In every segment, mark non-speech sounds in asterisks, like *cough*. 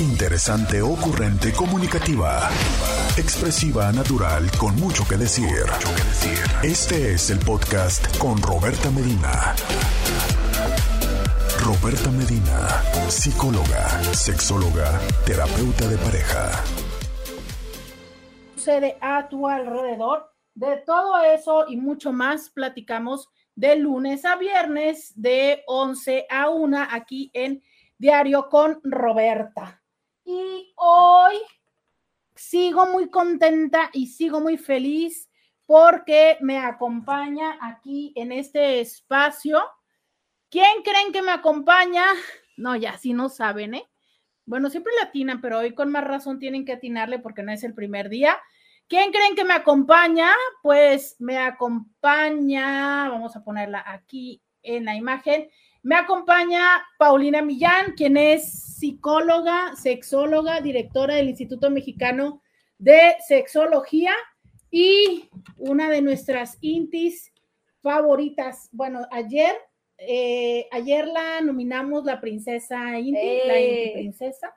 Interesante, ocurrente, comunicativa. Expresiva, natural, con mucho que decir. Este es el podcast con Roberta Medina. Roberta Medina, psicóloga, sexóloga, terapeuta de pareja. Sucede a tu alrededor. De todo eso y mucho más platicamos de lunes a viernes de 11 a 1 aquí en Diario con Roberta. Y hoy sigo muy contenta y sigo muy feliz porque me acompaña aquí en este espacio. ¿Quién creen que me acompaña? No, ya sí no saben, ¿eh? Bueno, siempre la atinan, pero hoy con más razón tienen que atinarle porque no es el primer día. ¿Quién creen que me acompaña? Pues me acompaña, vamos a ponerla aquí en la imagen. Me acompaña Paulina Millán, quien es psicóloga, sexóloga, directora del Instituto Mexicano de Sexología y una de nuestras intis favoritas. Bueno, ayer, eh, ayer la nominamos la princesa Inti, la ¡Eh! Inti princesa.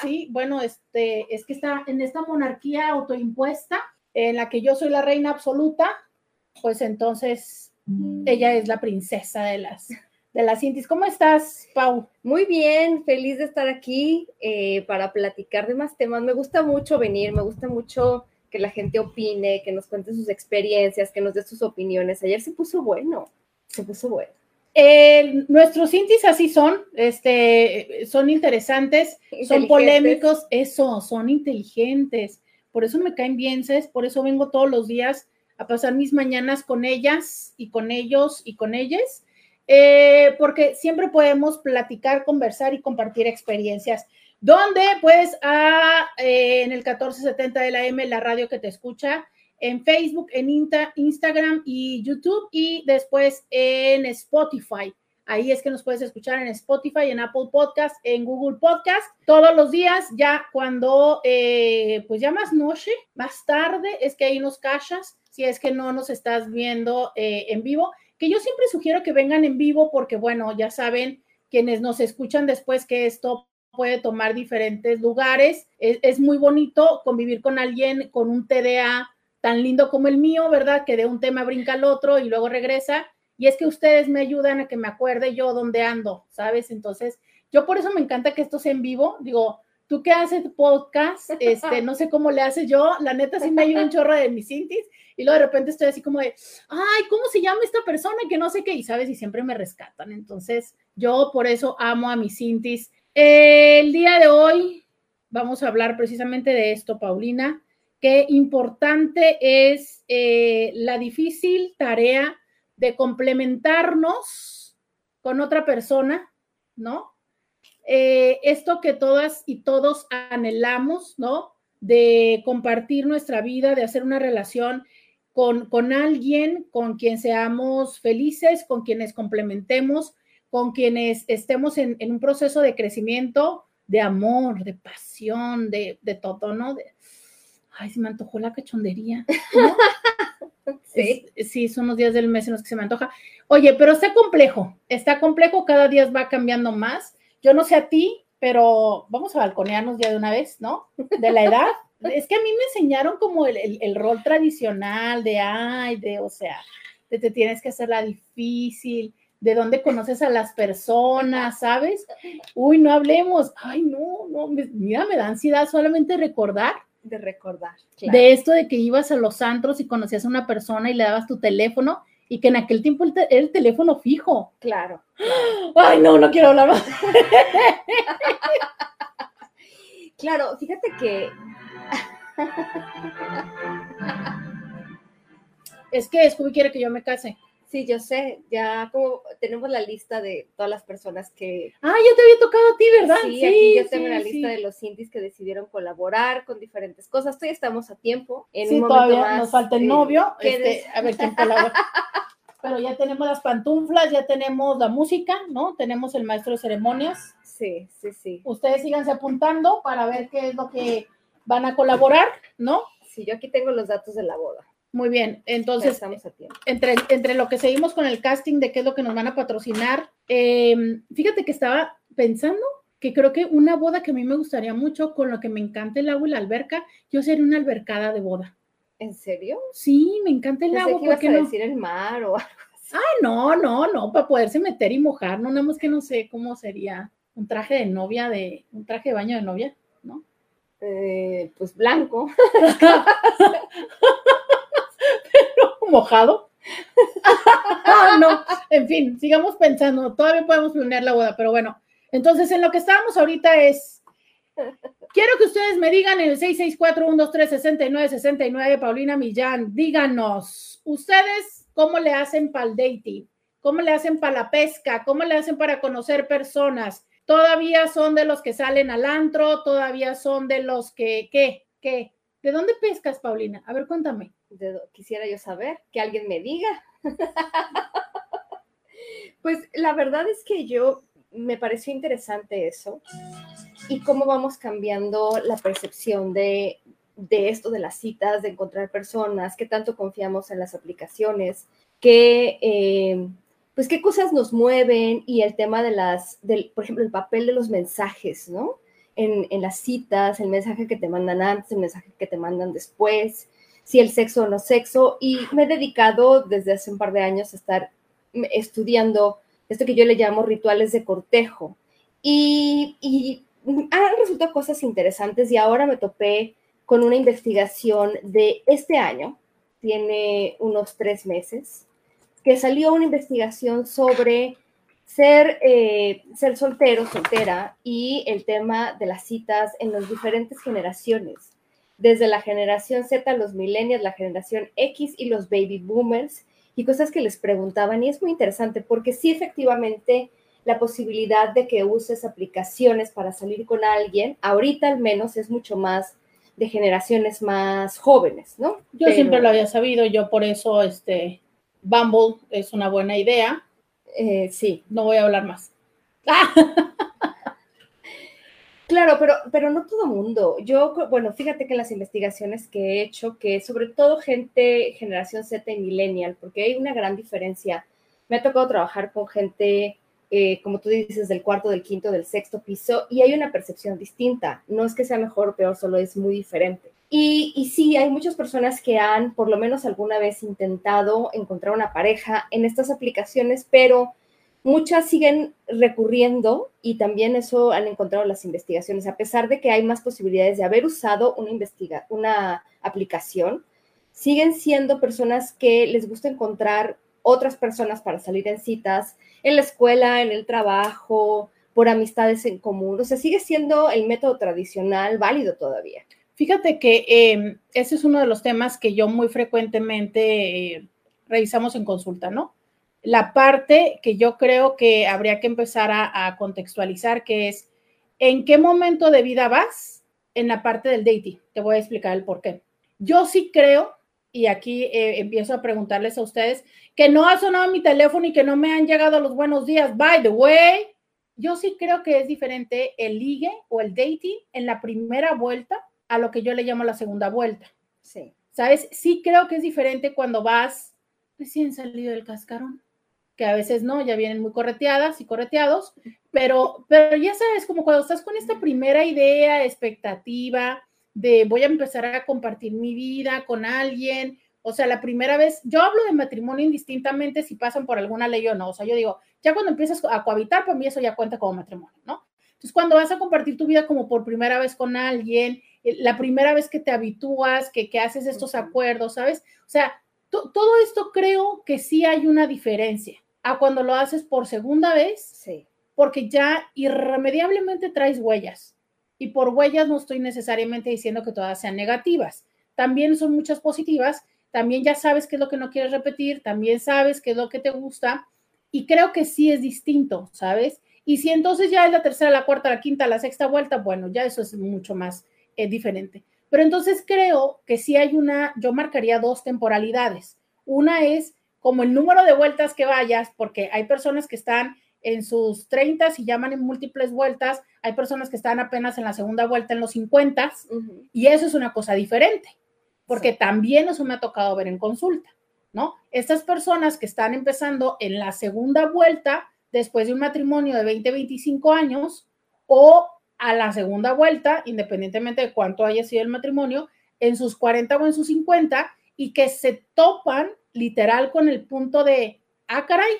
Sí, bueno, este, es que está en esta monarquía autoimpuesta en la que yo soy la reina absoluta, pues entonces ella es la princesa de las de las Intis. ¿Cómo estás, Pau? Muy bien, feliz de estar aquí eh, para platicar de más temas. Me gusta mucho venir, me gusta mucho que la gente opine, que nos cuente sus experiencias, que nos dé sus opiniones. Ayer se puso bueno, se puso bueno. Eh, nuestros Intis así son, este, son interesantes, son polémicos, eso, son inteligentes. Por eso me caen bien, ¿sabes? Por eso vengo todos los días a pasar mis mañanas con ellas y con ellos y con ellas, eh, porque siempre podemos platicar, conversar y compartir experiencias. Donde, pues, a, eh, en el 1470 de la M, la radio que te escucha, en Facebook, en Inta- Instagram y YouTube, y después en Spotify. Ahí es que nos puedes escuchar en Spotify, en Apple Podcast, en Google Podcast, todos los días, ya cuando, eh, pues ya más noche, más tarde, es que ahí nos cachas, si es que no nos estás viendo eh, en vivo, que yo siempre sugiero que vengan en vivo porque, bueno, ya saben quienes nos escuchan después que esto puede tomar diferentes lugares. Es, muy bonito convivir con alguien con un TDA tan lindo como el mío, ¿verdad? Que de un tema brinca al otro y luego regresa. Y es que ustedes me ayudan a que me acuerde yo dónde ando, ¿sabes? Entonces, yo por eso me encanta que esto sea en vivo. Digo, tú que haces podcast, este, no sé cómo le haces yo, la neta sí me ayuda un chorro de mis intis y luego de repente estoy así como de, ay, ¿cómo se llama esta persona? Que no sé qué, y sabes, y siempre me rescatan. Entonces, yo por eso amo a mis intis. El día de hoy vamos a hablar precisamente de esto, Paulina. Qué importante es eh, la difícil tarea de complementarnos con otra persona, ¿no? Eh, esto que todas y todos anhelamos, ¿no? De compartir nuestra vida, de hacer una relación con, con alguien con quien seamos felices, con quienes complementemos, con quienes estemos en, en un proceso de crecimiento, de amor, de pasión, de, de todo, ¿no? De, ay, se me antojó la cachondería. ¿no? *laughs* Sí. Es- sí, son los días del mes en los que se me antoja. Oye, pero está complejo, está complejo, cada día va cambiando más. Yo no sé a ti, pero vamos a balconearnos ya de una vez, ¿no? De la edad. *laughs* Es que a mí me enseñaron como el, el- el rol tradicional de, ay, de, o sea, de te tienes que hacer la difícil, de dónde conoces a las personas, ¿sabes? Uy, no hablemos. Ay, no, no, me- mira, me da ansiedad solamente recordar De recordar. claro. de esto de que ibas a los antros y conocías a una persona y le dabas tu teléfono y que en aquel tiempo el te- el teléfono fijo. Claro. Ay, no, no quiero hablar más. *laughs* Claro, fíjate que Es que Scooby quiere que yo me case. Sí, yo sé, ya como tenemos la lista de todas las personas que Ah, ya te había tocado a ti, ¿verdad? Sí, aquí yo tengo sí, la sí. lista de los indies que decidieron colaborar con diferentes cosas. Todavía estamos a tiempo. En Sí, un todavía más, nos falta el novio. este, a ver quién colabora. *laughs* Pero ya tenemos las pantuflas, ya tenemos la música, ¿no? Tenemos el maestro de ceremonias. Sí, sí, sí. Ustedes síganse apuntando para ver qué es lo que van a colaborar, ¿no? Sí, yo aquí tengo los datos de la boda. Muy bien, entonces estamos a tiempo. entre, entre lo que seguimos con el casting de qué es lo que nos van a patrocinar, eh, fíjate que estaba pensando que creo que una boda que a mí me gustaría mucho, con lo que me encanta el agua y la alberca, yo sería una albercada de boda. ¿En serio? Sí, me encanta el agua. ¿Por ibas a no? decir el mar o algo así. Ah, no, no, no, para poderse meter y mojar, no, nada más que no sé cómo sería un traje de novia, de un traje de baño de novia, ¿no? Eh, pues blanco. *laughs* *laughs* *laughs* Mojado. *laughs* No, en fin, sigamos pensando, todavía podemos planear la boda, pero bueno, entonces en lo que estábamos ahorita es, quiero que ustedes me digan en el 664-123-6969, Paulina Millán, díganos, ustedes, ¿cómo le hacen para el dating? ¿Cómo le hacen para la pesca? ¿Cómo le hacen para conocer personas? ¿Todavía son de los que salen al antro? ¿Todavía son de los que, qué, qué? ¿De dónde pescas, Paulina? A ver, cuéntame. quisiera yo saber, que alguien me diga. *laughs* pues la verdad es que yo me pareció interesante eso y cómo vamos cambiando la percepción de, esto de las citas, de encontrar personas, qué tanto confiamos en las aplicaciones, qué, eh, pues qué cosas nos mueven y el tema de las, del, por ejemplo, el papel de los mensajes, ¿no? En, las citas, el mensaje que te mandan antes, el mensaje que te mandan después, si el sexo o no sexo. Y me he dedicado desde hace un par de años a estar estudiando esto que yo le llamo rituales de cortejo. Y han resultado cosas interesantes y ahora me topé con una investigación de este año, tiene unos tres meses, que salió una investigación sobre ser, eh, ser soltero, soltera y el tema de las citas en las diferentes generaciones, desde la generación Z, los millennials, la generación X y los baby boomers, y cosas que les preguntaban. Y es muy interesante porque sí, efectivamente, la posibilidad de que uses aplicaciones para salir con alguien, ahorita al menos es mucho más de generaciones más jóvenes, ¿no? Yo siempre lo había sabido, yo por eso, este, Bumble es una buena idea. Eh, sí. No voy a hablar más. *laughs* Claro, pero, pero no todo mundo. Yo, bueno, fíjate que las investigaciones que he hecho, que sobre todo gente generación Z y millennial, porque hay una gran diferencia. Me ha tocado trabajar con gente, eh, como tú dices, del cuarto, del quinto, del sexto piso, y hay una percepción distinta. No es que sea mejor o peor, solo es muy diferente. Y, sí, hay muchas personas que han, por lo menos alguna vez, intentado encontrar una pareja en estas aplicaciones, pero muchas siguen recurriendo y también eso han encontrado las investigaciones, a pesar de que hay más posibilidades de haber usado una, investiga una aplicación, siguen siendo personas que les gusta encontrar otras personas para salir en citas, en la escuela, en el trabajo, por amistades en común. O sea, sigue siendo el método tradicional válido todavía. Fíjate que eh, ese es uno de los temas que yo muy frecuentemente eh, revisamos en consulta, ¿no? la parte que yo creo que habría que empezar a, contextualizar, que es en qué momento de vida vas en la parte del dating. Te voy a explicar el por qué. Yo sí creo, y aquí eh, empiezo a preguntarles a ustedes, que no ha sonado mi teléfono y que no me han llegado los buenos días. By the way, yo sí creo que es diferente el ligue o el dating en la primera vuelta a lo que yo le llamo la segunda vuelta. Sí. ¿Sabes? Sí creo que es diferente cuando vas recién salido del cascarón que a veces no, ya vienen muy correteadas y correteados, pero, pero ya sabes, como cuando estás con esta primera idea, expectativa de voy a empezar a compartir mi vida con alguien, o sea, la primera vez, yo hablo de matrimonio indistintamente si pasan por alguna ley o no, o sea, yo digo, ya cuando empiezas a cohabitar, para mí eso ya cuenta como matrimonio, ¿no? Entonces, cuando vas a compartir tu vida como por primera vez con alguien, la primera vez que te habitúas, que, que haces estos acuerdos, ¿sabes? O sea, todo esto creo que sí hay una diferencia a cuando lo haces por segunda vez, sí. porque ya irremediablemente traes huellas. Y por huellas no estoy necesariamente diciendo que todas sean negativas. También son muchas positivas. También ya sabes qué es lo que no quieres repetir. También sabes qué es lo que te gusta. Y creo que sí es distinto, ¿sabes? Y si entonces ya es la tercera, la cuarta, la quinta, la sexta vuelta, bueno, ya eso es mucho más eh, diferente. Pero entonces creo que sí hay una, yo marcaría dos temporalidades. Una es como el número de vueltas que vayas, porque hay personas que están en sus 30 y llaman en múltiples vueltas, hay personas que están apenas en la segunda vuelta en los 50 y eso es una cosa diferente, porque también eso me ha tocado ver en consulta, ¿no? Estas personas que están empezando en la segunda vuelta después de un matrimonio de 20, 25 años, o a la segunda vuelta, independientemente de cuánto haya sido el matrimonio, en sus 40 o en sus 50, y que se topan literal con el punto de, ah, caray,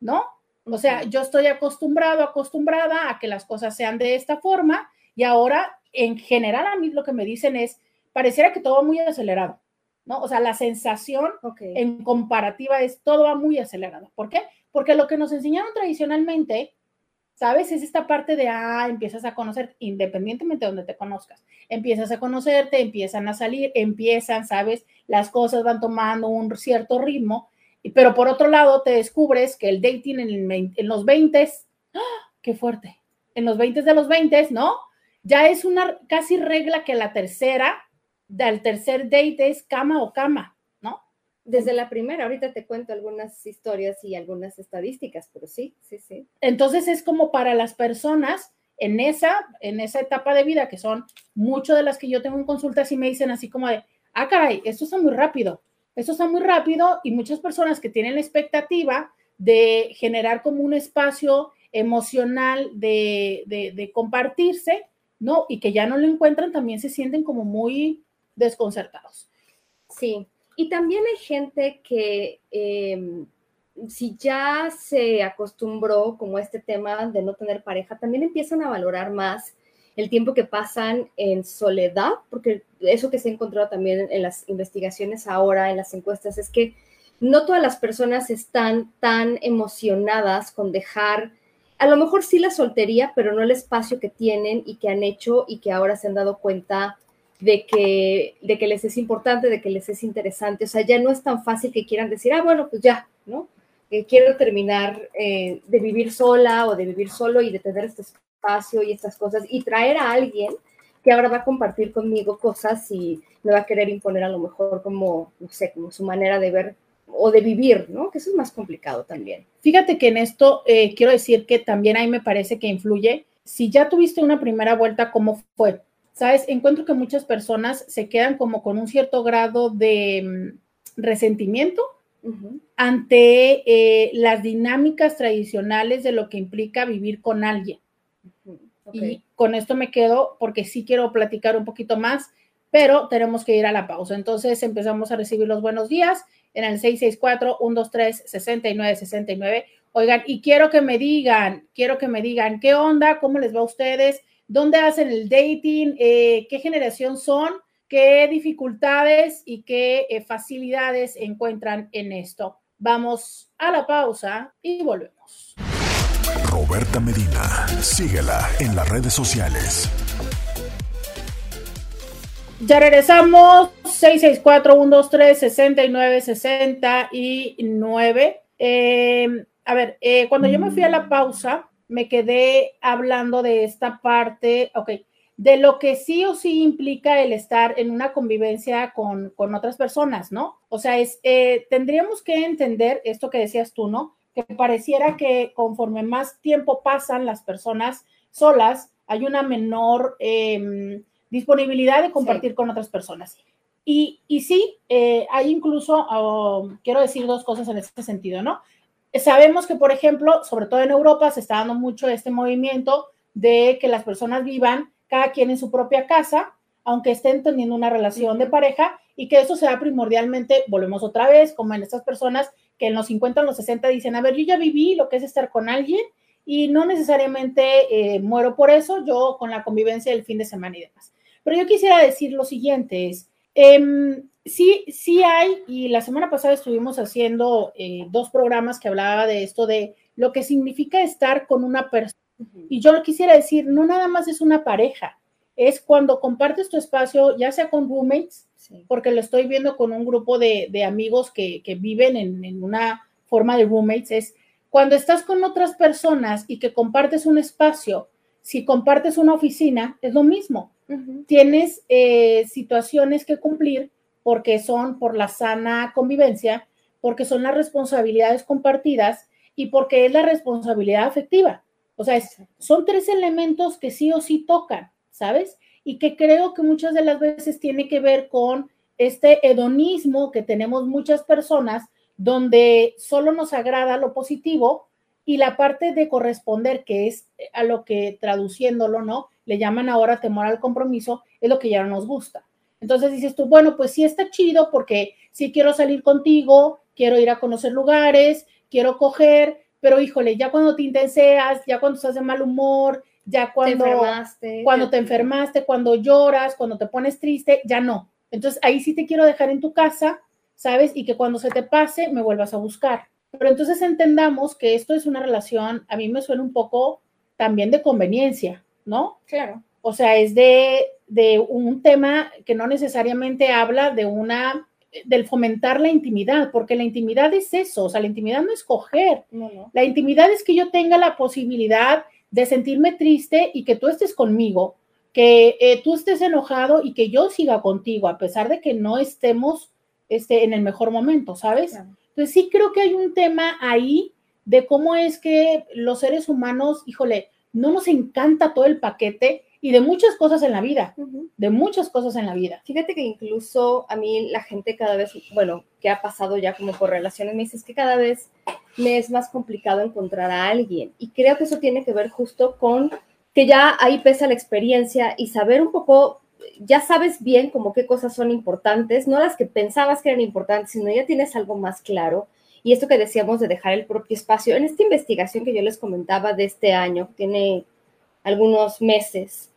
¿no? O sea, yo estoy acostumbrado, acostumbrada a que las cosas sean de esta forma y ahora, en general, a mí lo que me dicen es, pareciera que todo va muy acelerado, ¿no? O sea, la sensación en comparativa es todo va muy acelerado. ¿Por qué? Porque lo que nos enseñaron tradicionalmente, ¿sabes? Es esta parte de, ah, empiezas a conocer, independientemente de donde te conozcas, empiezas a conocerte, empiezan a salir, empiezan, ¿sabes? Las cosas van tomando un cierto ritmo pero por otro lado, te descubres que el dating en, los 20, ¡ah! qué fuerte, en los 20 de los 20, ¿no? Ya es una casi regla que la tercera, del tercer date es cama o cama. Desde la primera, ahorita te cuento algunas historias y algunas estadísticas, pero sí, sí, sí. Entonces es como para las personas en esa, en esa etapa de vida, que son mucho de las que yo tengo en consultas y me dicen así como de, ah, caray, esto está muy rápido eso está muy rápido y muchas personas que tienen la expectativa de generar como un espacio emocional de, compartirse, ¿no? Y que ya no lo encuentran, también se sienten como muy desconcertados. Sí, y también hay gente que em, si ya se acostumbró como a este tema de no tener pareja, también empiezan a valorar más el tiempo que pasan en soledad, porque eso que se ha encontrado también en las investigaciones ahora, en las encuestas, es que no todas las personas están tan emocionadas con dejar, a lo mejor sí la soltería, pero no el espacio que tienen y que han hecho y que ahora se han dado cuenta de que, de que les es importante, de que les es interesante. O sea, ya no es tan fácil que quieran decir, ah, bueno, pues ya, ¿no? Que quiero terminar eh, de vivir sola o de vivir solo y de tener este espacio y estas cosas y traer a alguien que ahora va a compartir conmigo cosas y me va a querer imponer a lo mejor como, no sé, como su manera de ver o de vivir, ¿no? Que eso es más complicado también. Fíjate que en esto eh, quiero decir que también ahí me parece que influye. Si ya tuviste una primera vuelta, ¿cómo fue? Sabes, encuentro que muchas personas se quedan como con un cierto grado de mm, resentimiento ante eh, las dinámicas tradicionales de lo que implica vivir con alguien. Y con esto me quedo porque sí quiero platicar un poquito más, pero tenemos que ir a la pausa. Entonces empezamos a recibir los buenos días en el 664-123-6969. Oigan, y quiero que me digan, quiero que me digan qué onda, cómo les va a ustedes, dónde hacen el dating, eh, qué generación son, qué dificultades y qué eh, facilidades encuentran en esto. Vamos a la pausa y volvemos. Roberta Medina. Síguela en las redes sociales. Ya regresamos. 664-123-6969. Eh, a ver, eh, cuando yo me fui a la pausa, me quedé hablando de esta parte, ok, de lo que sí o sí implica el estar en una convivencia con, otras personas, ¿no? O sea, es, eh, tendríamos que entender esto que decías tú, ¿no? que pareciera que conforme más tiempo pasan las personas solas, hay una menor em, disponibilidad de compartir con otras personas. Y, y sí, eh, hay incluso, oh, quiero decir dos cosas en este sentido, ¿no? Sabemos que, por ejemplo, sobre todo en Europa, se está dando mucho este movimiento de que las personas vivan cada quien en su propia casa, aunque estén teniendo una relación de pareja, y que eso sea primordialmente, volvemos otra vez, como en estas personas que en los 50 o los 60 dicen, a ver, yo ya viví lo que es estar con alguien y no necesariamente eh, muero por eso, yo con la convivencia del fin de semana y demás. Pero yo quisiera decir lo siguiente, es, em, sí, sí hay, y la semana pasada estuvimos haciendo eh, dos programas que hablaba de esto, de lo que significa estar con una persona. Y yo lo quisiera decir, no nada más es una pareja, es cuando compartes tu espacio, ya sea con roommates, porque lo estoy viendo con un grupo de, amigos que, viven en, una forma de roommates, es cuando estás con otras personas y que compartes un espacio, si compartes una oficina, es lo mismo. Tienes eh, situaciones que cumplir porque son por la sana convivencia, porque son las responsabilidades compartidas y porque es la responsabilidad afectiva. O sea, son tres elementos que sí o sí tocan, ¿sabes? y que creo que muchas de las veces tiene que ver con este hedonismo que tenemos muchas personas donde solo nos agrada lo positivo y la parte de corresponder, que es a lo que traduciéndolo, ¿no? Le llaman ahora temor al compromiso, es lo que ya no nos gusta. Entonces dices tú, bueno, pues sí está chido porque sí quiero salir contigo, quiero ir a conocer lugares, quiero coger, pero híjole, ya cuando te intenseas, ya cuando estás de mal humor, ya cuando te enfermaste, cuando, te enfermaste, cuando lloras, cuando te pones triste, ya no. Entonces ahí sí te quiero dejar en tu casa, ¿sabes? Y que cuando se te pase me vuelvas a buscar. Pero entonces entendamos que esto es una relación, a mí me suena un poco también de conveniencia, ¿no? Claro. O sea, es de, de un tema que no necesariamente habla de una, del fomentar la intimidad, porque la intimidad es eso, o sea, la intimidad no es coger. No, no. La intimidad es que yo tenga la posibilidad de sentirme triste y que tú estés conmigo, que eh, tú estés enojado y que yo siga contigo, a pesar de que no estemos este, en el mejor momento, ¿sabes? Entonces sí creo que hay un tema ahí de cómo es que los seres humanos, híjole, no nos encanta todo el paquete y de muchas cosas en la vida, de muchas cosas en la vida. Fíjate que incluso a mí la gente cada vez, bueno, que ha pasado ya como por relaciones, me dice es que cada vez me es más complicado encontrar a alguien. Y creo que eso tiene que ver justo con que ya ahí pesa la experiencia y saber un poco ya sabes bien como qué cosas son importantes, no las que pensabas que eran importantes, sino ya tienes algo más claro. Y esto que decíamos de dejar el propio espacio, en esta investigación que yo les comentaba de este año, tiene algunos meses,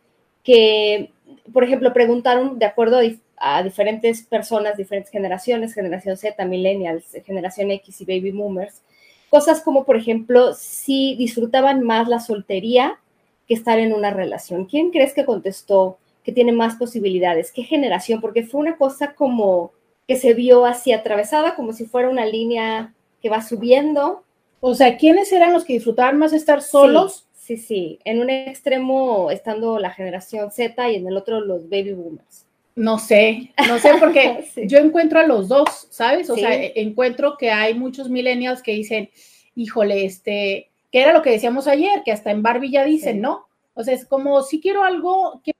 que, por ejemplo, preguntaron de acuerdo a, diferentes personas, diferentes generaciones, generación Z, millennials, generación X y baby boomers, cosas como, por ejemplo, si disfrutaban más la soltería que estar en una relación. ¿Quién crees que contestó? que tiene más posibilidades? ¿Qué generación? Porque fue una cosa como que se vio así atravesada, como si fuera una línea que va subiendo. O sea, ¿quiénes eran los que disfrutaban más estar solos? Sí, En un extremo estando la generación Z y en el otro los baby boomers. No sé, no sé, porque *laughs* yo encuentro a los dos, ¿sabes? O sea, e, encuentro que hay muchos millennials que dicen, híjole, este, que era lo que decíamos ayer, que hasta en Barbie ya dicen, ¿no? O sea, es como, si quiero algo, quiero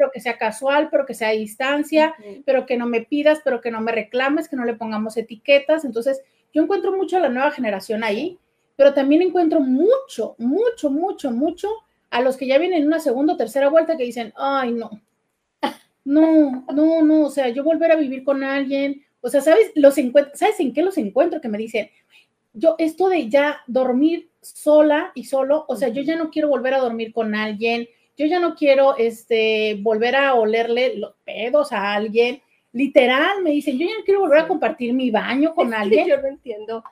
pero que sea casual, pero que sea a distancia, pero que no me pidas, pero que no me reclames, que no le pongamos etiquetas. Entonces, yo encuentro mucho a la nueva generación ahí, pero también encuentro mucho, mucho, mucho, mucho a los que ya vienen en una segunda o tercera vuelta que dicen, ay, no, *laughs* no, no, no, o sea, yo volver a vivir con alguien, o sea, ¿sabes? Los ¿Sabes en qué los encuentro? Que me dicen, yo esto de ya dormir sola y solo, o sea, yo ya no quiero volver a dormir con alguien, yo ya no quiero este, volver a olerle los pedos a alguien. Literal, me dicen, yo ya no quiero volver a compartir mi baño con *laughs* alguien. yo no entiendo.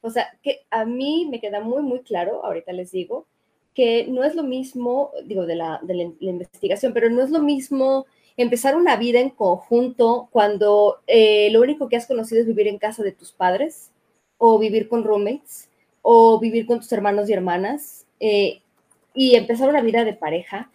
O sea, que a mí me queda muy, muy claro, ahorita les digo, que no es lo mismo, digo, de la, de la, investigación, pero no es lo mismo empezar una vida en conjunto cuando eh, lo único que has conocido es vivir en casa de tus padres o vivir con roommates o vivir con tus hermanos y hermanas eh, y empezar una vida de pareja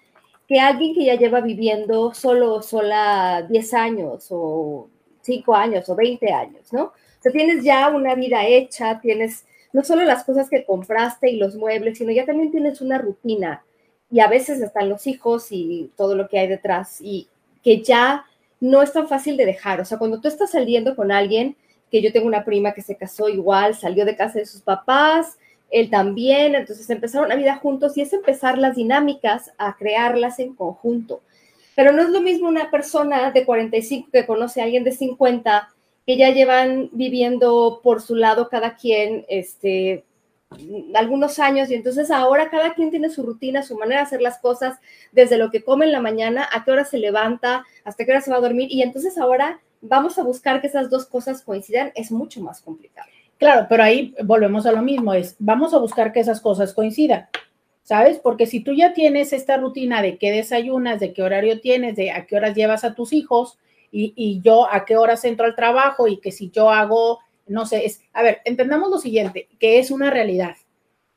que alguien que ya lleva viviendo solo sola 10 años o 5 años o 20 años, ¿no? Sea, tienes ya una vida hecha, tienes no solo las cosas que compraste y los muebles, sino ya también tienes una rutina y a veces están los hijos y todo lo que hay detrás y que ya no es tan fácil de dejar. O sea, cuando tú estás saliendo con alguien, que yo tengo una prima que se casó igual, salió de casa de sus papás, él también, entonces empezaron una vida juntos y es empezar las dinámicas a crearlas en conjunto. Pero no es lo mismo una persona de 45 que conoce a alguien de 50 que ya llevan viviendo por su lado cada quien este, algunos años y entonces ahora cada quien tiene su rutina, su manera de hacer las cosas, desde lo que come en la mañana, a qué hora se levanta, hasta qué hora se va a dormir y entonces ahora vamos a buscar que esas dos cosas coincidan, es mucho más complicado. Claro, pero ahí volvemos a lo mismo, es vamos a buscar que esas cosas coincidan, ¿sabes? Porque si tú ya tienes esta rutina de qué desayunas, de qué horario tienes, de a qué horas llevas a tus hijos y, yo a qué horas entro al trabajo y que si yo hago, no sé, es, a ver, entendamos lo siguiente, que es una realidad.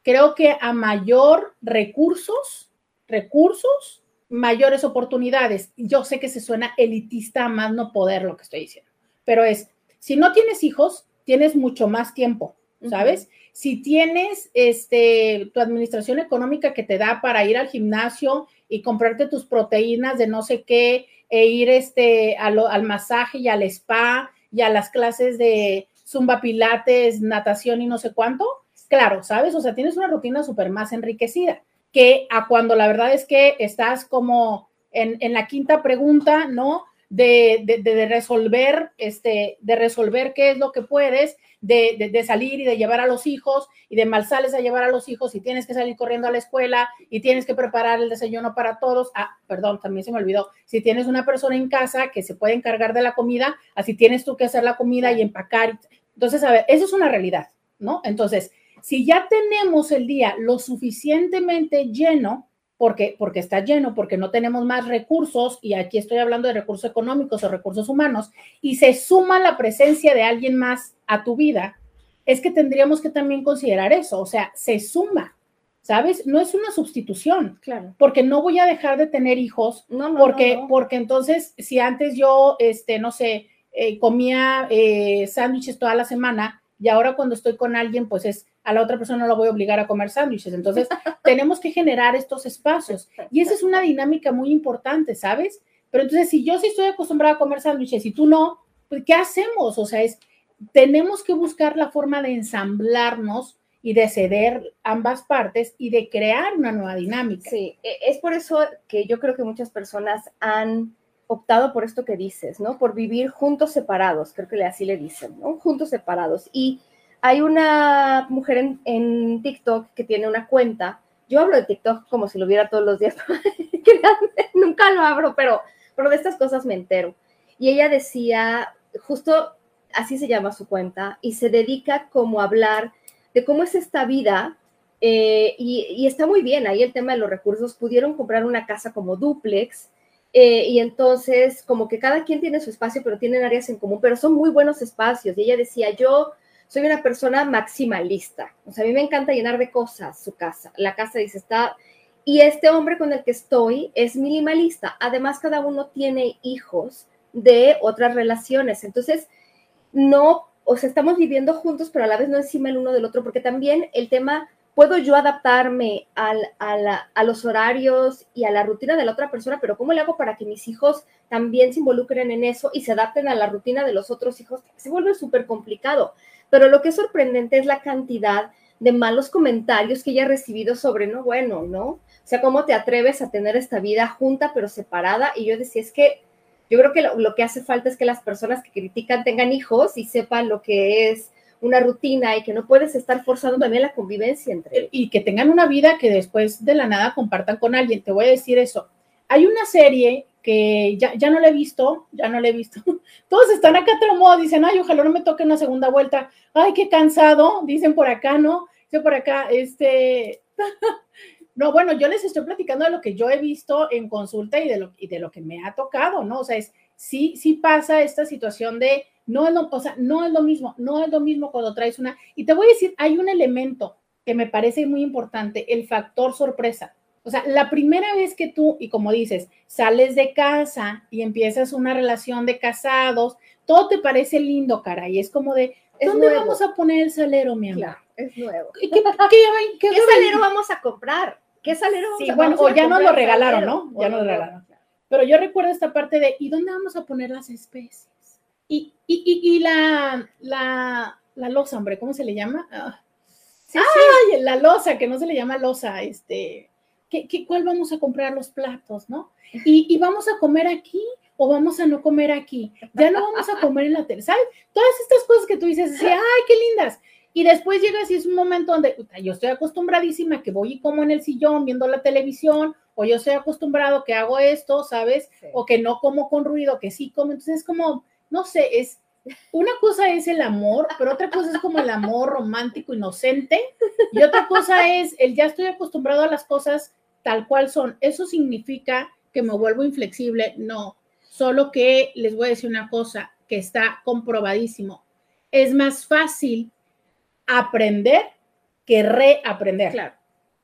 Creo que a mayor recursos, recursos, mayores oportunidades. Yo sé que se suena elitista más no poder lo que estoy diciendo, pero es, si no tienes hijos, tienes mucho más tiempo, ¿sabes? Si tienes este, tu administración económica que te da para ir al gimnasio y comprarte tus proteínas de no sé qué, e ir este, al masaje y al spa y a las clases de zumba pilates, natación y no sé cuánto, claro, ¿sabes? O sea, tienes una rutina súper más enriquecida que a cuando la verdad es que estás como en, en la quinta pregunta, ¿no? De, de, de, resolver, este, de resolver qué es lo que puedes, de, de, salir y de llevar a los hijos y de mal sales a llevar a los hijos y tienes que salir corriendo a la escuela y tienes que preparar el desayuno para todos. Ah, perdón, también se me olvidó. Si tienes una persona en casa que se puede encargar de la comida, así tienes tú que hacer la comida y empacar. Entonces, a ver, eso es una realidad, ¿no? Entonces, si ya tenemos el día lo suficientemente lleno, porque, porque está lleno, porque no tenemos más recursos, y aquí estoy hablando de recursos económicos o recursos humanos, y se suma la presencia de alguien más a tu vida, es que tendríamos que también considerar eso, o sea, se suma, ¿sabes? No es una sustitución, claro. porque no voy a dejar de tener hijos, no, no, porque, no, porque entonces, si antes yo, este, no sé, eh, comía eh, sándwiches toda la semana, y ahora cuando estoy con alguien, pues es a la otra persona no la voy a obligar a comer sándwiches. Entonces, *laughs* tenemos que generar estos espacios. Y esa es una dinámica muy importante, ¿sabes? Pero entonces, si yo sí estoy acostumbrada a comer sándwiches y tú no, pues, ¿qué hacemos? O sea, es, tenemos que buscar la forma de ensamblarnos y de ceder ambas partes y de crear una nueva dinámica. Sí, es por eso que yo creo que muchas personas han optado por esto que dices, ¿no? Por vivir juntos separados, creo que así le dicen, ¿no? Juntos separados. Y hay una mujer en, TikTok que tiene una cuenta. Yo hablo de TikTok como si lo viera todos los días. *laughs* Nunca lo abro, pero, de estas cosas me entero. Y ella decía, justo así se llama su cuenta, y se dedica como a hablar de cómo es esta vida. Eh, y, y, está muy bien ahí el tema de los recursos. Pudieron comprar una casa como duplex. Eh, y entonces, como que cada quien tiene su espacio, pero tienen áreas en común, pero son muy buenos espacios. Y ella decía, yo soy una persona maximalista. O sea, a mí me encanta llenar de cosas su casa. La casa dice, está... Y este hombre con el que estoy es minimalista. Además, cada uno tiene hijos de otras relaciones. Entonces, no, o sea, estamos viviendo juntos, pero a la vez no encima el uno del otro, porque también el tema, puedo yo adaptarme a, a los horarios y a la rutina de la otra persona, pero ¿cómo le hago para que mis hijos también se involucren en eso y se adapten a la rutina de los otros hijos? Se vuelve súper complicado. Pero lo que es sorprendente es la cantidad de malos comentarios que ella ha recibido sobre, no, bueno, ¿no? O sea, ¿cómo te atreves a tener esta vida junta pero separada? Y yo decía, es que yo creo que lo, lo, que hace falta es que las personas que critican tengan hijos y sepan lo que es una rutina y que no puedes estar forzando también la convivencia entre ellos. Y que tengan una vida que después de la nada compartan con alguien. Te voy a decir eso. Hay una serie que ya, ya no la he visto, ya no la he visto. *laughs* Todos están acá modo, dicen, ay, ojalá no me toque una segunda vuelta. Ay, qué cansado, dicen por acá, ¿no? Dicen por acá, este... *laughs* no, bueno, yo les estoy platicando de lo que yo he visto en consulta y de lo, y de lo que me ha tocado, ¿no? O sea, es, sí, sí pasa esta situación de, no es lo, o sea, no es lo mismo, no es lo mismo cuando traes una... Y te voy a decir, hay un elemento que me parece muy importante, el factor sorpresa. O sea, la primera vez que tú, y como dices, sales de casa y empiezas una relación de casados, todo te parece lindo, cara, y es como de, es ¿dónde nuevo. vamos a poner el salero, mi amor? Claro, es nuevo. *laughs* ¿Qué, qué, qué, qué, ¿Qué salero vamos a comprar? ¿Qué salero vamos sí, a bueno, vamos o ya nos lo regalaron, salero? ¿no? Ya nos lo regalaron. Pero yo recuerdo esta parte de, ¿y dónde vamos a poner las especies? Y, y, y, y la, la, la losa, hombre, ¿cómo se le llama? Ah, sí, Ay, la losa, que no se le llama losa, este, ¿qué, qué, cuál vamos a comprar los platos, no? Y, y, vamos a comer aquí o vamos a no comer aquí. Ya no vamos a comer en la tele, ¿sabes? Todas estas cosas que tú dices, así, ay, qué lindas. Y después llegas y es un momento donde yo estoy acostumbradísima que voy y como en el sillón viendo la televisión, o yo estoy acostumbrado que hago esto, ¿sabes? Sí. O que no como con ruido, que sí como. Entonces es como, no sé, es una cosa es el amor, pero otra cosa es como el amor romántico, inocente, y otra cosa es el ya estoy acostumbrado a las cosas tal cual son. Eso significa que me vuelvo inflexible, no, solo que les voy a decir una cosa que está comprobadísimo. Es más fácil aprender que reaprender. Claro.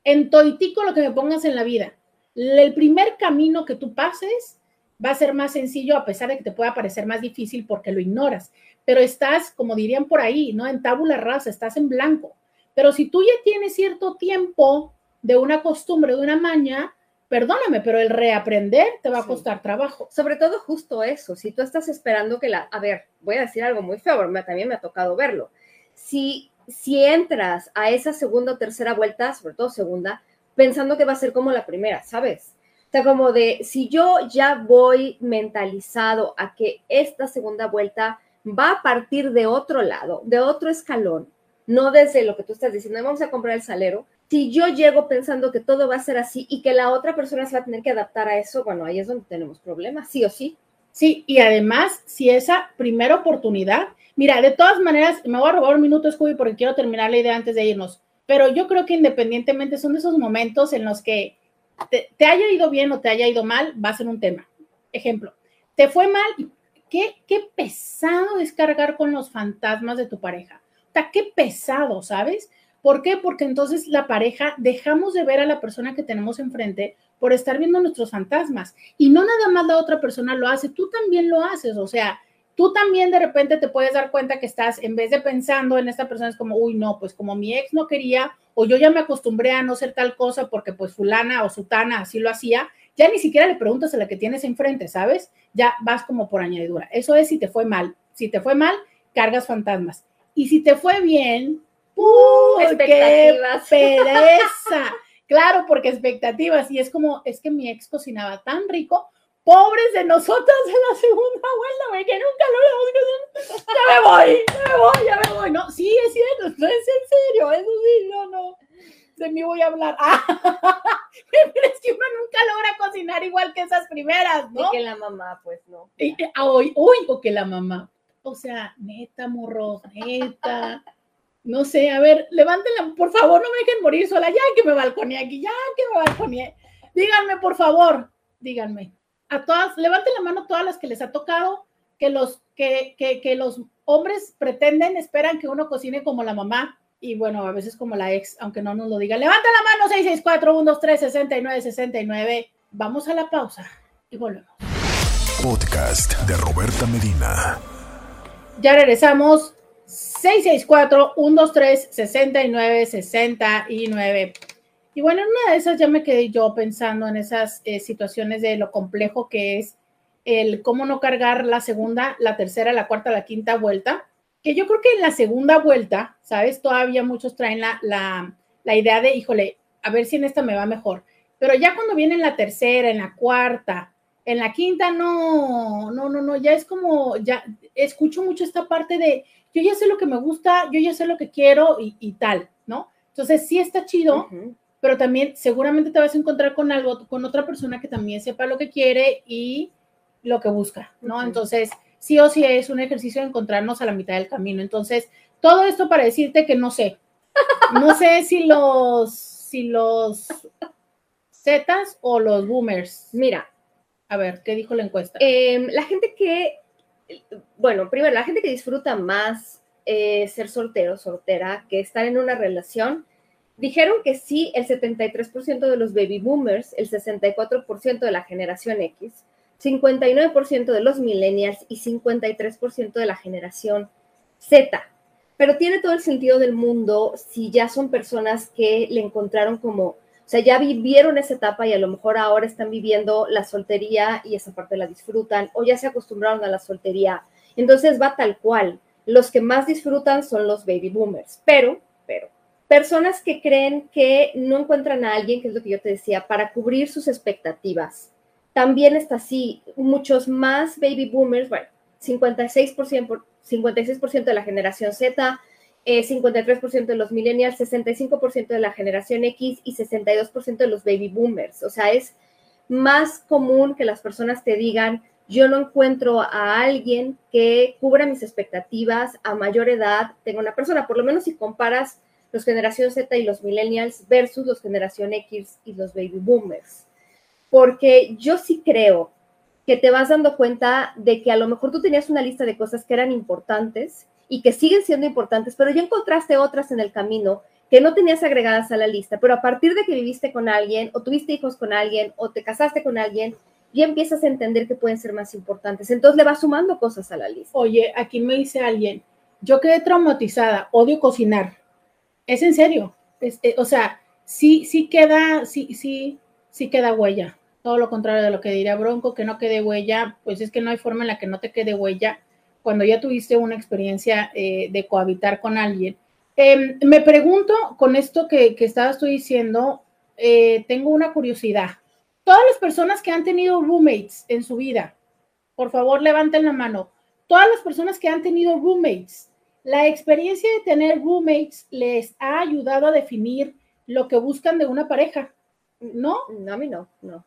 En toitico lo que me pongas en la vida, el primer camino que tú pases va a ser más sencillo a pesar de que te pueda parecer más difícil porque lo ignoras, pero estás, como dirían por ahí, ¿no? En tabula rasa, estás en blanco. Pero si tú ya tienes cierto tiempo de una costumbre, de una maña, perdóname, pero el reaprender te va a costar sí. trabajo. Sobre todo justo eso, si tú estás esperando que la, a ver, voy a decir algo muy feo, pero también me ha tocado verlo. Si si entras a esa segunda o tercera vuelta, sobre todo segunda, pensando que va a ser como la primera, ¿sabes? O sea, como de, si yo ya voy mentalizado a que esta segunda vuelta va a partir de otro lado, de otro escalón, no desde lo que tú estás diciendo, vamos a comprar el salero. Si yo llego pensando que todo va a ser así y que la otra persona se va a tener que adaptar a eso, bueno, ahí es donde tenemos problemas, sí o sí. Sí, y además, si esa primera oportunidad, mira, de todas maneras, me voy a robar un minuto, Scooby, porque quiero terminar la idea antes de irnos, pero yo creo que independientemente son de esos momentos en los que te, te haya ido bien o te haya ido mal, va a ser un tema. Ejemplo, te fue mal qué, qué pesado es cargar con los fantasmas de tu pareja. O sea, qué pesado, ¿sabes? ¿Por qué? Porque entonces la pareja dejamos de ver a la persona que tenemos enfrente por estar viendo nuestros fantasmas. Y no nada más la otra persona lo hace, tú también lo haces. O sea, tú también de repente te puedes dar cuenta que estás, en vez de pensando en esta persona, es como, uy, no, pues como mi ex no quería, o yo ya me acostumbré a no ser tal cosa porque pues fulana o sutana así lo hacía, ya ni siquiera le preguntas a la que tienes enfrente, ¿sabes? Ya vas como por añadidura. Eso es si te fue mal. Si te fue mal, cargas fantasmas. Y si te fue bien, ¡uh! expectativas. ¡Qué pereza! Claro, porque expectativas. Y es como, es que mi ex cocinaba tan rico. Pobres de nosotras en la segunda vuelta, que nunca lo hemos Ya me voy, ya me voy, ya me voy. No, sí, es cierto, es en serio, eso sí, no, no. De mí voy a hablar. Ah, *laughs* es que uno nunca logra cocinar igual que esas primeras, ¿no? Y que la mamá, pues no. Hoy, uy, o que la mamá. O sea, neta, morros, neta no sé, a ver, levántenla, por favor, no me dejen morir sola, ya que me balconé aquí, ya que me balconé. Díganme, por favor, díganme. A todas, levanten la mano todas las que les ha tocado, que los, que, que, que los hombres pretenden, esperan que uno cocine como la mamá, y bueno, a veces como la ex, aunque no nos lo diga. Levanta la mano 664 123 69 69. Vamos a la pausa y volvemos. Podcast de Roberta Medina. Ya regresamos. 664-123-6969. Y bueno, en una de esas ya me quedé yo pensando en esas eh, situaciones de lo complejo que es el cómo no cargar la segunda, la tercera, la cuarta, la quinta vuelta. Que yo creo que en la segunda vuelta, ¿sabes? Todavía muchos traen la, la, la idea de, híjole, a ver si en esta me va mejor. Pero ya cuando viene en la tercera, en la cuarta, en la quinta, no, no, no, no, ya es como, ya escucho mucho esta parte de, yo ya sé lo que me gusta, yo ya sé lo que quiero y, tal, ¿no? Entonces sí está chido, pero también seguramente te vas a encontrar con algo, con otra persona que también sepa lo que quiere y lo que busca, ¿no? Entonces, sí o sí es un ejercicio de encontrarnos a la mitad del camino. Entonces, todo esto para decirte que no sé, no sé *laughs* si los, si los Zetas o los boomers. Mira. A ver, ¿qué dijo la encuesta? Em, la gente que bueno, primero, la gente que disfruta más eh, ser soltero, soltera, que estar en una relación, dijeron que sí, el 73% de los baby boomers, el 64% de la generación X, 59% de los millennials y 53% de la generación Z. Pero tiene todo el sentido del mundo si ya son personas que le encontraron como sea, ya vivieron esa etapa y a lo mejor ahora están viviendo la soltería y esa parte la disfrutan o ya se acostumbraron a la soltería. Entonces va tal cual. Los que más disfrutan son los baby boomers. Pero, pero, personas que creen que no encuentran a alguien, que es lo que yo te decía, para cubrir sus expectativas. También está así. Muchos más baby boomers, bueno, 56%, 56% de la generación Z, 53% eh, de los millennials, 65% de la generación X y 62% de los baby boomers. O sea, es más común que las personas te digan, yo no encuentro a alguien que cubra mis expectativas a mayor edad, tengo una persona, por lo menos si comparas los generación Z y los millennials versus los generación X y los baby boomers. Porque yo sí creo que te vas dando cuenta de que a lo mejor tú tenías una lista de cosas que eran importantes y que siguen siendo importantes, pero ya encontraste otras en el camino que no tenías agregadas a la lista, pero a partir de que viviste con alguien o tuviste hijos con alguien o te casaste con alguien, ya empiezas a entender que pueden ser más importantes. Entonces le vas sumando cosas a la lista. Oye, aquí me dice alguien, yo quedé traumatizada, odio cocinar. Es en serio. Eh, o sea, sí, sí queda, sí, sí, sí queda huella. Todo lo contrario de lo que diría Bronco, que no quede huella, pues es que no hay forma en la que no te quede huella cuando ya tuviste una experiencia eh, de cohabitar con alguien, Em, me pregunto, con esto que, que estabas tú diciendo, eh, tengo una curiosidad. Todas las personas que han tenido roommates en su vida, por favor levanten la mano. Todas las personas que han tenido roommates, la experiencia de tener roommates les ha ayudado a definir lo que buscan de una pareja, ¿no? No, a mí no, no.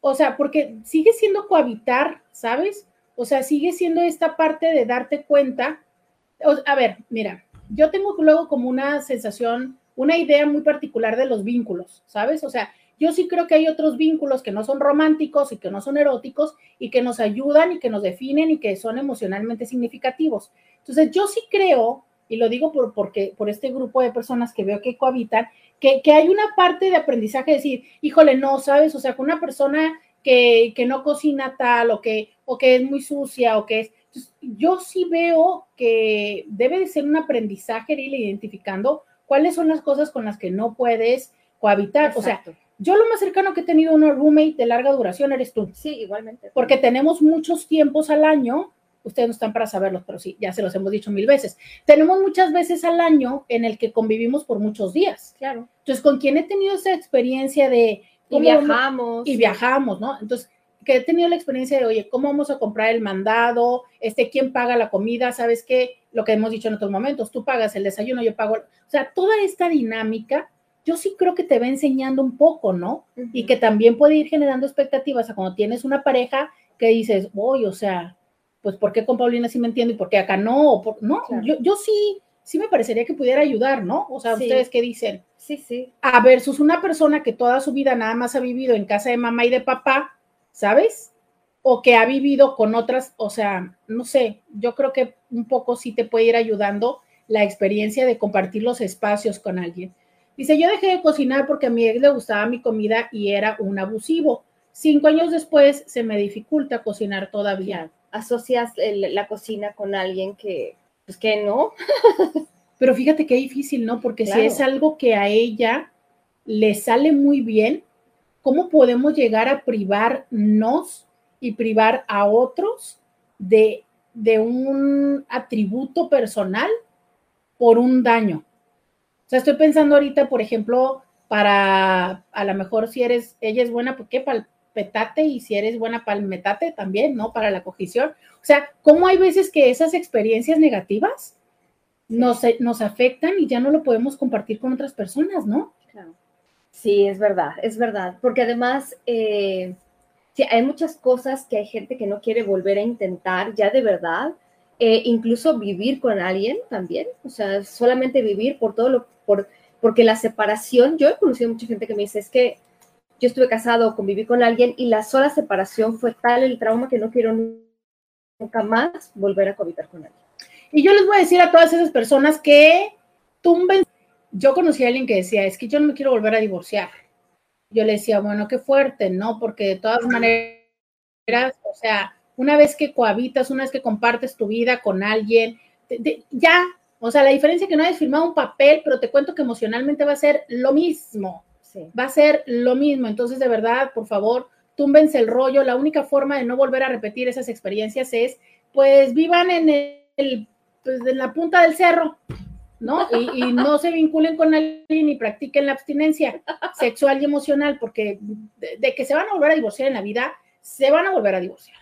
O sea, porque sigue siendo cohabitar, ¿sabes? O sea, sigue siendo esta parte de darte cuenta. a ver, mira, yo tengo luego como una sensación, una idea muy particular de los vínculos, ¿sabes? O sea, yo sí creo que hay otros vínculos que no son románticos y que no son eróticos y que nos ayudan y que nos definen y que son emocionalmente significativos. Entonces, yo sí creo, y lo digo por, porque, por este grupo de personas que veo que cohabitan, que, que hay una parte de aprendizaje, de decir, híjole, no, ¿sabes? O sea, con una persona que, que no cocina tal o que, o que es muy sucia o que es yo sí veo que debe de ser un aprendizaje ir identificando cuáles son las cosas con las que no puedes cohabitar. O sea, yo lo más cercano que he tenido a una roommate de larga duración eres tú. Sí, igualmente. Porque tenemos muchos tiempos al año, ustedes no están para saberlos, pero sí, ya se los hemos dicho mil veces. Tenemos muchas veces al año en el que convivimos por muchos días. Claro. Entonces, con quien he tenido esa experiencia de... Y viajamos. Y viajamos, ¿no? Entonces, que he tenido la experiencia de, oye, ¿cómo vamos a comprar el mandado? Este, ¿quién paga la comida? ¿Sabes qué? Lo que hemos dicho en otros momentos, tú pagas el desayuno, yo pago. O sea, toda esta dinámica, yo sí creo que te va enseñando un poco, ¿no? Y que también puede ir generando expectativas a cuando tienes una pareja que dices, oye, o sea, pues ¿por qué con Paulina sí me entiendo y por qué acá no? no, yo, yo sí, sí me parecería que pudiera ayudar, ¿no? O sea, ¿ustedes qué dicen? Sí, sí. A versus una persona que toda su vida nada más ha vivido en casa de mamá y de papá, ¿sabes? O que ha vivido con otras, o sea, no sé, yo creo que un poco sí te puede ir ayudando la experiencia de compartir los espacios con alguien. Dice, yo dejé de cocinar porque a mi ex le gustaba mi comida y era un abusivo. Cinco años después se me dificulta cocinar todavía. Asocias la cocina con alguien que, pues que no. *laughs* Pero fíjate qué difícil, ¿no? Porque si es algo que a ella le sale muy bien, ¿Cómo podemos llegar a privarnos y privar a otros de, de un atributo personal por un daño? O sea, estoy pensando ahorita, por ejemplo, para a lo mejor si eres, ella es buena, ¿por qué? Para el petate y si eres buena para el metate también, ¿no? Para la cogición. O sea, ¿cómo hay veces que esas experiencias negativas nos, nos afectan y ya no lo podemos compartir con otras personas, ¿no? Sí, es verdad, es verdad, porque además eh, hay muchas cosas que hay gente que no quiere volver a intentar ya de verdad, eh, incluso vivir con alguien también, o sea, solamente vivir por todo lo, por, porque la separación, yo he conocido mucha gente que me dice, es que yo estuve casado, conviví con alguien y la sola separación fue tal el trauma que no quiero nunca más volver a cohabitar con alguien. Y yo les voy a decir a todas esas personas que tumben yo conocí a alguien que decía, es que yo no me quiero volver a divorciar. Yo le decía, bueno, qué fuerte, ¿no? Porque de todas maneras, o sea, una vez que cohabitas, una vez que compartes tu vida con alguien, ya, o sea, la diferencia es que no hayas firmado un papel, pero te cuento que emocionalmente va a ser lo mismo. Va a ser lo mismo. Entonces, de verdad, por favor, túmbense el rollo. La única forma de no volver a repetir esas experiencias es, pues, vivan en el, pues, en la punta del cerro, ¿no? Y, no se vinculen con alguien y practiquen la abstinencia sexual y emocional, porque de, que se van a volver a divorciar en la vida, se van a volver a divorciar.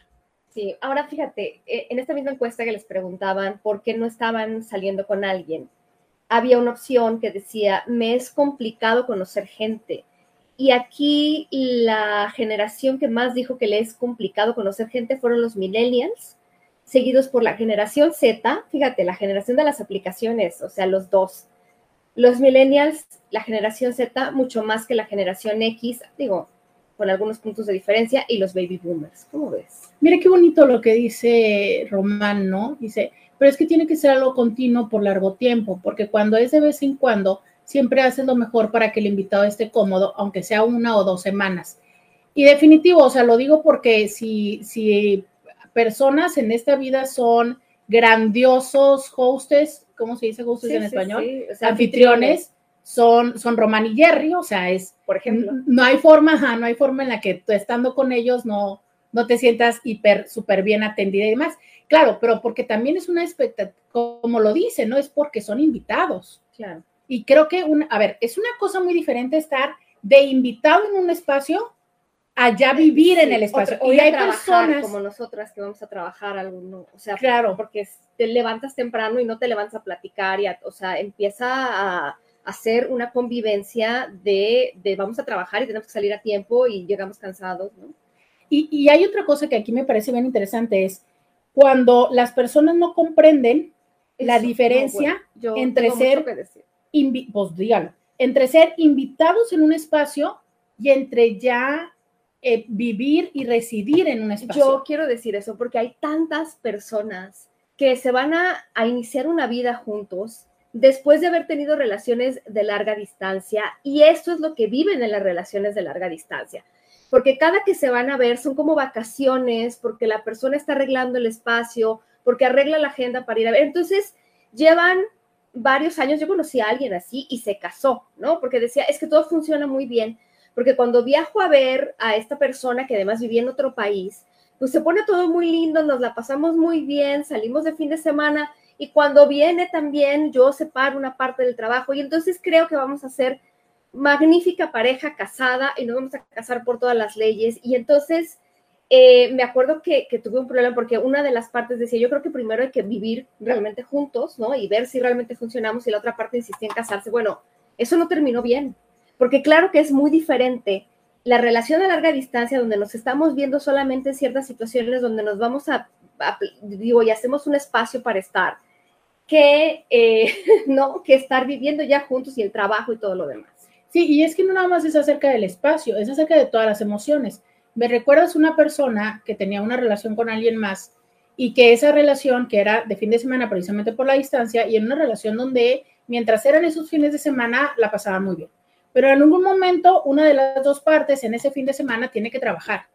Sí, ahora fíjate, e, en esta misma encuesta que les preguntaban por qué no estaban saliendo con alguien, había una opción que decía, me es complicado conocer gente. Y aquí la generación que más dijo que le es complicado conocer gente fueron los millennials, seguidos por la generación Z, fíjate, la generación de las aplicaciones, o sea, los dos. Los millennials, la generación Z, mucho más que la generación X, digo, con algunos puntos de diferencia, y los baby boomers. ¿Cómo ves? Mire qué bonito lo que dice Román, ¿no? Dice, pero es que tiene que ser algo continuo por largo tiempo, porque cuando es de vez en cuando, siempre haces lo mejor para que el invitado esté cómodo, aunque sea una o dos semanas. Y definitivo, o sea, lo digo porque si, si personas en esta vida son grandiosos hostes, ¿cómo se dice hostes en español? anfitriones, son, son Román y Jerry, o sea, es, por ejemplo, no hay forma, no hay forma en la que tú estando con ellos no, no te sientas hiper, súper bien atendida y demás. Claro, pero porque también es una expectativa, como lo dice, ¿no? Es porque son invitados. Claro. Y creo que, un, a ver, es una cosa muy diferente estar de invitado en un espacio a ya vivir en el espacio. y hay personas como nosotras que vamos a trabajar alguno, o sea, claro, porque te levantas temprano y no te levantas a platicar y, o sea, empieza a hacer una convivencia de, de, vamos a trabajar y tenemos que salir a tiempo y llegamos cansados, ¿no? Y, y hay otra cosa que aquí me parece bien interesante es cuando las personas no comprenden la diferencia entre ser, pues dígalo, entre ser invitados en un espacio y entre ya eh, vivir y residir en un espacio. Yo quiero decir eso porque hay tantas personas que se van a, a iniciar una vida juntos después de haber tenido relaciones de larga distancia y esto es lo que viven en las relaciones de larga distancia porque cada que se van a ver son como vacaciones, porque la persona está arreglando el espacio, porque arregla la agenda para ir a ver. Entonces, llevan varios años, yo conocí a alguien así y se casó, ¿no? Porque decía, es que todo funciona muy bien, porque cuando viajo a ver a esta persona que además vivía en otro país, pues se pone todo muy lindo, nos la pasamos muy bien, salimos de fin de semana y cuando viene también yo separo una parte del trabajo y entonces creo que vamos a hacer magnífica pareja casada y nos vamos a casar por todas las leyes. Y entonces eh, me acuerdo que, tuve un problema porque una de las partes decía, yo creo que primero hay que vivir realmente juntos, ¿no? Y ver si realmente funcionamos y la otra parte insistía en casarse. Bueno, eso no terminó bien, porque claro que es muy diferente la relación a larga distancia donde nos estamos viendo solamente en ciertas situaciones donde nos vamos a, digo, y hacemos un espacio para estar, que, eh, *laughs* ¿no? Que estar viviendo ya juntos y el trabajo y todo lo demás. Sí, y es que no nada más es acerca del espacio, es acerca de todas las emociones. Me recuerdas una persona que tenía una relación con alguien más y que esa relación, que era de fin de semana precisamente por la distancia, y en una relación donde mientras eran esos fines de semana la pasaban muy bien. Pero en algún momento una de las dos partes en ese fin de semana tiene que trabajar.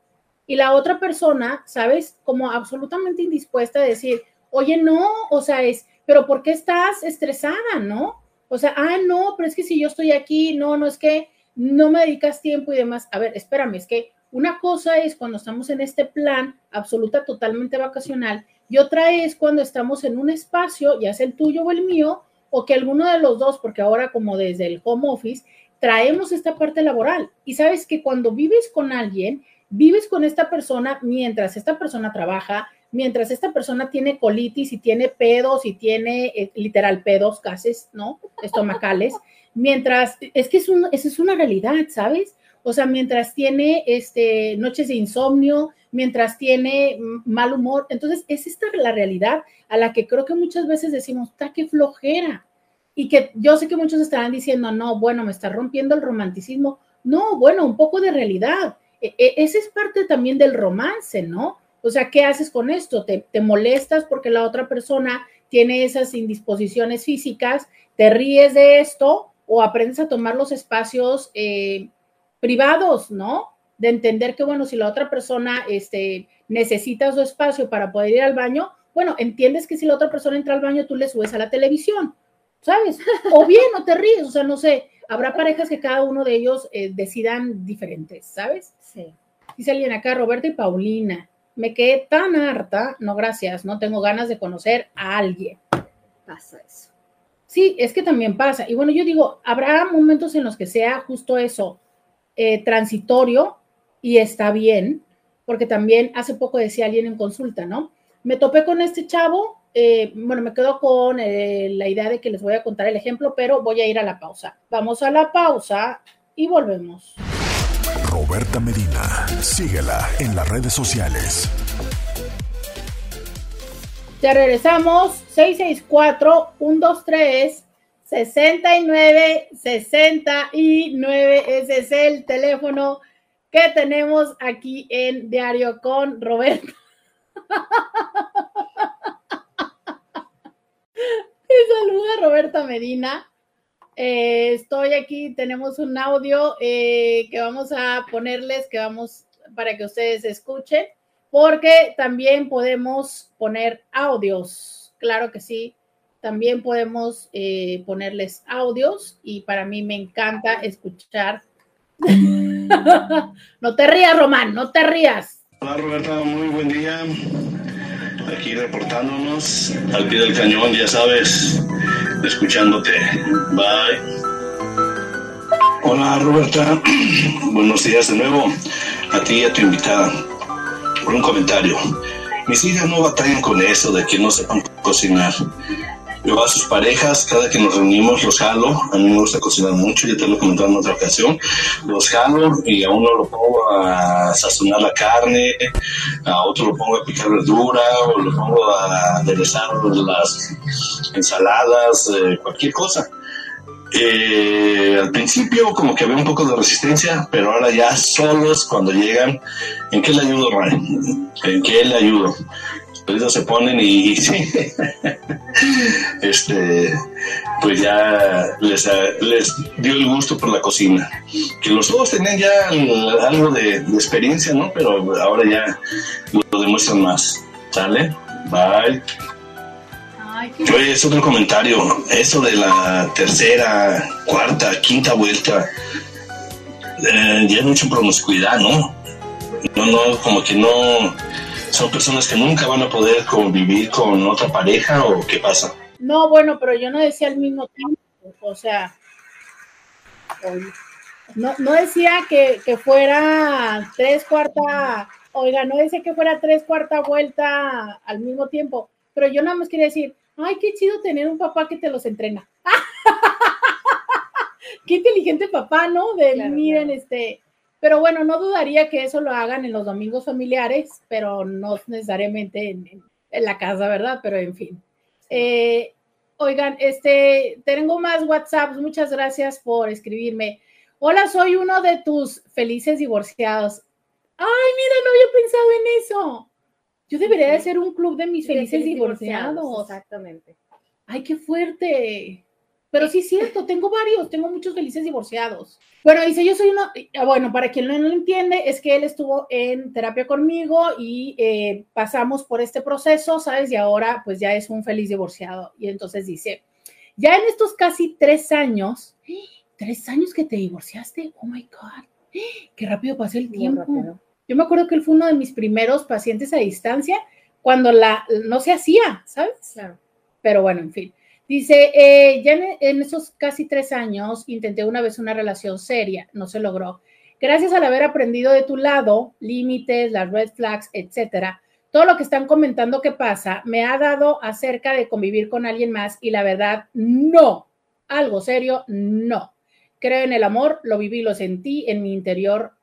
Y la otra persona, ¿sabes? Como absolutamente indispuesta a decir, oye, no, o sea, es, pero ¿por qué estás estresada, no? O sea, ah, no, pero es que si yo estoy aquí, no, no es que no me dedicas tiempo y demás. A ver, espérame, es que una cosa es cuando estamos en este plan absoluta, totalmente vacacional, y otra es cuando estamos en un espacio, ya sea el tuyo o el mío, o que alguno de los dos, porque ahora como desde el home office, traemos esta parte laboral. Y sabes que cuando vives con alguien, vives con esta persona mientras esta persona trabaja, mientras esta persona tiene colitis y tiene pedos y tiene eh, literal pedos, gases, ¿no? Estomacales, *laughs* mientras, es que es un, esa es una realidad, ¿sabes? O sea, mientras tiene este, noches de insomnio, mientras tiene mal humor, entonces es esta la realidad a la que creo que muchas veces decimos, está qué flojera. Y que yo sé que muchos estarán diciendo, no, bueno, me está rompiendo el romanticismo. No, bueno, un poco de realidad. E, e, ese es parte también del romance, ¿no? O sea, ¿qué haces con esto? ¿Te, molestas porque la otra persona tiene esas indisposiciones físicas? ¿Te ríes de esto o aprendes a tomar los espacios eh, privados, ¿no? De entender que, bueno, si la otra persona este, necesita su espacio para poder ir al baño, bueno, entiendes que si la otra persona entra al baño, tú le subes a la televisión, ¿sabes? O bien, no te ríes, o sea, no sé, habrá parejas que cada uno de ellos eh, decidan diferentes, ¿sabes? Sí. Dice alguien acá, Roberta y Paulina me quedé tan harta, no gracias, no tengo ganas de conocer a alguien. Pasa eso. Sí, es que también pasa. Y bueno, yo digo, habrá momentos en los que sea justo eso, eh, transitorio y está bien, porque también hace poco decía alguien en consulta, ¿no? Me topé con este chavo, eh, bueno, me quedo con eh, la idea de que les voy a contar el ejemplo, pero voy a ir a la pausa. Vamos a la pausa y volvemos. Roberta Medina. Síguela en las redes sociales. Ya regresamos. 664-123-6969. Ese es el teléfono que tenemos aquí en Diario con Roberta. *laughs* *laughs* Te saluda Roberta Medina. Eh, estoy aquí, tenemos un audio eh, que vamos a ponerles, que vamos para que ustedes escuchen, porque también podemos poner audios, claro que sí, también podemos eh, ponerles audios y para mí me encanta escuchar. *laughs* no te rías, Román, no te rías. Hola Roberta, muy buen día. Aquí reportándonos al pie del cañón, ya sabes, escuchándote. Bye. Hola Roberta, *clears throat* buenos días de nuevo a ti y a tu invitada. Por un comentario. Mis hijas no batallan con eso de que no sepan cocinar. Yo a sus parejas, cada que nos reunimos, los jalo. A mí me gusta cocinar mucho, ya te lo he comentado en otra ocasión. Los jalo y a uno lo pongo a sazonar la carne, a otro lo pongo a picar verdura, o lo pongo a aderezar las ensaladas, eh, cualquier cosa. Eh, al principio como que había un poco de resistencia, pero ahora ya solos cuando llegan, ¿en qué le ayudo, Ray? ¿En qué le ayudo? Se ponen y, sí, *laughs* este, pues ya les, les dio el gusto por la cocina. Que los dos tenían ya algo de, experiencia, ¿no? Pero ahora ya lo demuestran más. ¿Sale? Bye. es otro comentario. Eso de la tercera, cuarta, quinta vuelta, eh, ya hay mucha promiscuidad, ¿no? No, no, como que no son personas que nunca van a poder convivir con otra pareja o qué pasa? No, bueno, pero yo no decía al mismo tiempo, o sea, no, no decía que, fuera tres cuarta, oiga, no decía que fuera tres cuarta vuelta al mismo tiempo, pero yo nada más quería decir, ay, qué chido tener un papá que te los entrena. *laughs* qué inteligente papá, ¿no? De, miren, este, pero bueno, no dudaría que eso lo hagan en los domingos familiares, pero no necesariamente en, la casa, ¿verdad? Pero en fin. Eh, oigan, este, tengo más WhatsApps. Muchas gracias por escribirme. Hola, soy uno de tus felices divorciados. Ay, mira, no había pensado en eso. Yo debería de ser un club de mis felices divorciados. Exactamente. Ay, qué fuerte. Pero sí es cierto, tengo varios, tengo muchos felices divorciados. Bueno, dice, yo soy uno, ah, bueno, para quien no lo entiende, es que él estuvo en terapia conmigo y eh, pasamos por este proceso, ¿sabes? Y ahora pues ya es un feliz divorciado. Y entonces dice, ya en estos casi tres años, tres años que te divorciaste, oh my God, qué rápido pasó el tiempo. Yo me acuerdo que él fue uno de mis primeros pacientes a distancia cuando la no se hacía, ¿sabes? Claro. Pero bueno, en fin. Dice, eh, ya en, esos casi tres años intenté una vez una relación seria, no se logró. Gracias al haber aprendido de tu lado, límites, las red flags, etcétera, todo lo que están comentando que pasa me ha dado acerca de convivir con alguien más y la verdad, no. Algo serio, no. Creo en el amor, lo viví, lo sentí en mi interior,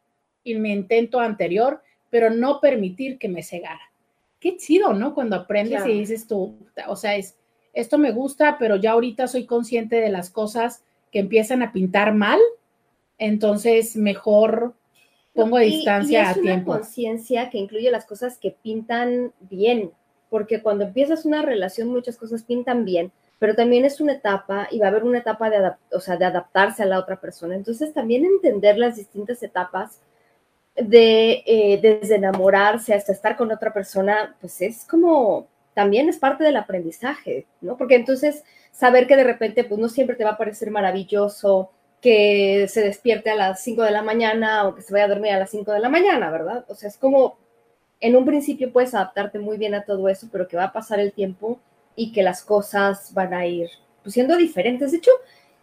en mi intento anterior, pero no permitir que me cegara. Qué chido, ¿no? Cuando aprendes y dices tú, o sea, es esto me gusta, pero ya ahorita soy consciente de las cosas que empiezan a pintar mal, entonces mejor pongo a distancia a tiempo. una conciencia que incluye las cosas que pintan bien, porque cuando empiezas una relación muchas cosas pintan bien, pero también es una etapa y va a haber una etapa de, o sea, de adaptarse a la otra persona. Entonces también entender las distintas etapas de eh, desde enamorarse hasta estar con otra persona, pues es como también es parte del aprendizaje, ¿no? Porque entonces saber que de repente, pues no siempre te va a parecer maravilloso que se despierte a las 5 de la mañana o que se vaya a dormir a las 5 de la mañana, ¿verdad? O sea, es como, en un principio puedes adaptarte muy bien a todo eso, pero que va a pasar el tiempo y que las cosas van a ir pues, siendo diferentes. De hecho,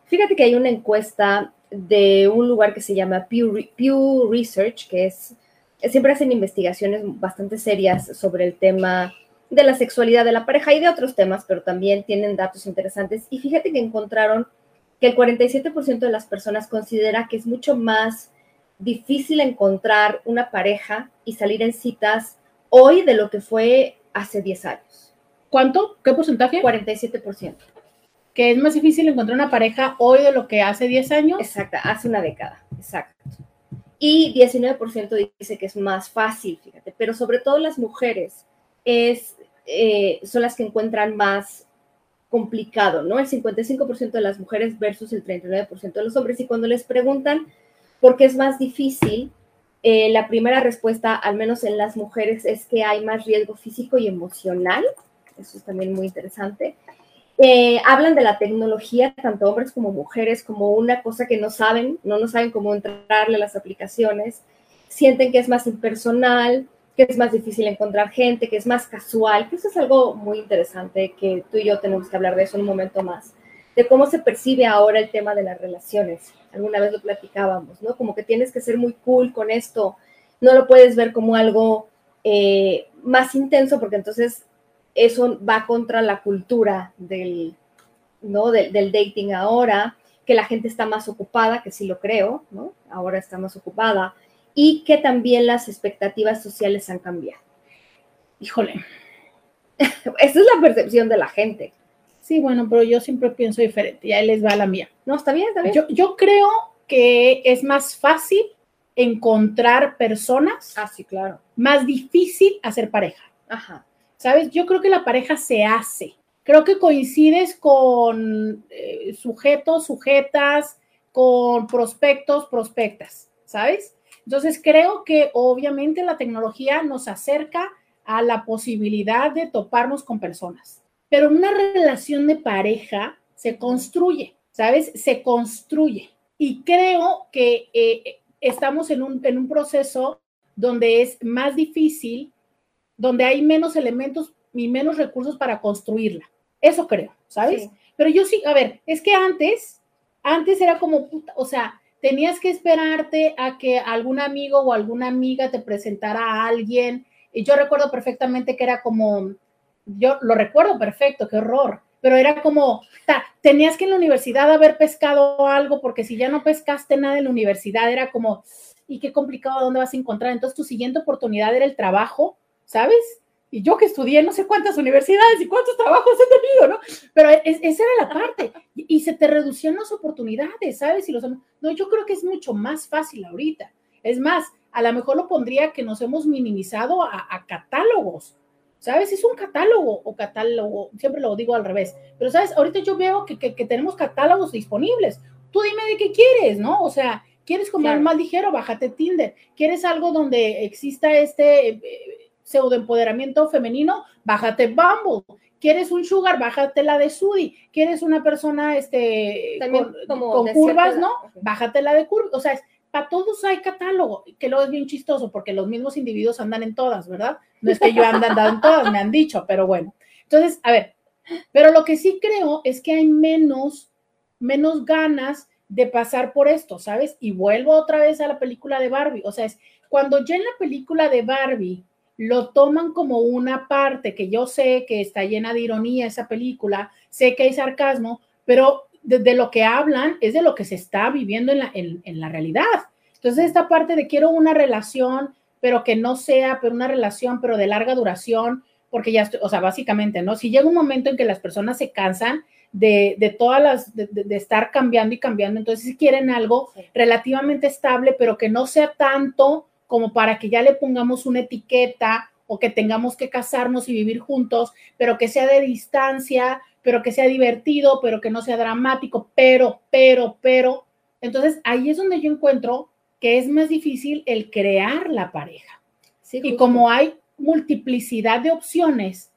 fíjate que hay una encuesta de un lugar que se llama Pew, Pew Research, que es, siempre hacen investigaciones bastante serias sobre el tema de la sexualidad de la pareja y de otros temas, pero también tienen datos interesantes. Y fíjate que encontraron que el 47% de las personas considera que es mucho más difícil encontrar una pareja y salir en citas hoy de lo que fue hace 10 años. ¿Cuánto? ¿Qué porcentaje? 47%. Que es más difícil encontrar una pareja hoy de lo que hace 10 años. Exacto, hace una década, exacto. Y 19% dice que es más fácil, fíjate, pero sobre todo las mujeres es eh, son las que encuentran más complicado, ¿no? El 55% de las mujeres versus el 39% de los hombres. Y cuando les preguntan por qué es más difícil, eh, la primera respuesta, al menos en las mujeres, es que hay más riesgo físico y emocional. Eso es también muy interesante. Eh, hablan de la tecnología, tanto hombres como mujeres, como una cosa que no saben, no, no saben cómo entrarle a las aplicaciones. Sienten que es más impersonal, que es más difícil encontrar gente, que es más casual, que eso es algo muy interesante, que tú y yo tenemos que hablar de eso en un momento más, de cómo se percibe ahora el tema de las relaciones. Alguna vez lo platicábamos, ¿no? Como que tienes que ser muy cool con esto, no lo puedes ver como algo eh, más intenso, porque entonces eso va contra la cultura del, ¿no? del, del dating ahora, que la gente está más ocupada, que sí lo creo, ¿no? Ahora está más ocupada, y que también las expectativas sociales han cambiado. Híjole. *laughs* Esa es la percepción de la gente. Sí, bueno, pero yo siempre pienso diferente, y ahí les va la mía. No, está bien, está bien. Yo, yo creo que es más fácil encontrar personas. Ah, sí, claro. Más difícil hacer pareja. Ajá. ¿Sabes? Yo creo que la pareja se hace. Creo que coincides con eh, sujetos, sujetas, con prospectos, prospectas, ¿sabes? Entonces creo que obviamente la tecnología nos acerca a la posibilidad de toparnos con personas, pero una relación de pareja se construye, ¿sabes? Se construye. Y creo que eh, estamos en un, en un proceso donde es más difícil, donde hay menos elementos y menos recursos para construirla. Eso creo, ¿sabes? Sí. Pero yo sí, a ver, es que antes, antes era como, puta, o sea, tenías que esperarte a que algún amigo o alguna amiga te presentara a alguien. Y yo recuerdo perfectamente que era como, yo lo recuerdo perfecto, qué horror, pero era como, tenías que en la universidad haber pescado algo, porque si ya no pescaste nada en la universidad, era como, y qué complicado, ¿dónde vas a encontrar? Entonces tu siguiente oportunidad era el trabajo, ¿sabes? Y yo que estudié no sé cuántas universidades y cuántos trabajos he tenido, ¿no? Pero es, esa era la parte. Y, y, se te reducían las oportunidades, ¿sabes? Y los, no, yo creo que es mucho más fácil ahorita. Es más, a lo mejor lo pondría que nos hemos minimizado a, a catálogos, ¿sabes? Es un catálogo o catálogo, siempre lo digo al revés. Pero, ¿sabes? Ahorita yo veo que, que, que tenemos catálogos disponibles. Tú dime de qué quieres, ¿no? O sea, ¿quieres comer claro. más ligero? Bájate Tinder. ¿Quieres algo donde exista este... Eh, pseudoempoderamiento femenino, bájate Bumble. ¿Quieres un sugar? Bájate la de Sudi. ¿Quieres una persona este, También con, con curvas, no? Okay. Bájate la de curvas. O sea, es, para todos hay catálogo, que luego es bien chistoso porque los mismos individuos andan en todas, ¿verdad? No es que yo ande andando en todas, me han dicho, pero bueno. Entonces, a ver, pero lo que sí creo es que hay menos, menos ganas de pasar por esto, ¿sabes? Y vuelvo otra vez a la película de Barbie. O sea, es cuando ya en la película de Barbie lo toman como una parte que yo sé que está llena de ironía esa película, sé que hay sarcasmo, pero de, de lo que hablan es de lo que se está viviendo en la, en, en la realidad. Entonces, esta parte de quiero una relación, pero que no sea, pero una relación, pero de larga duración, porque ya, estoy, o sea, básicamente, ¿no? Si llega un momento en que las personas se cansan de, de todas las, de, de, estar cambiando y cambiando, entonces si quieren algo relativamente estable, pero que no sea tanto como para que ya le pongamos una etiqueta o que tengamos que casarnos y vivir juntos, pero que sea de distancia, pero que sea divertido, pero que no sea dramático, pero, pero, pero. Entonces ahí es donde yo encuentro que es más difícil el crear la pareja. Sí, y como hay multiplicidad de opciones,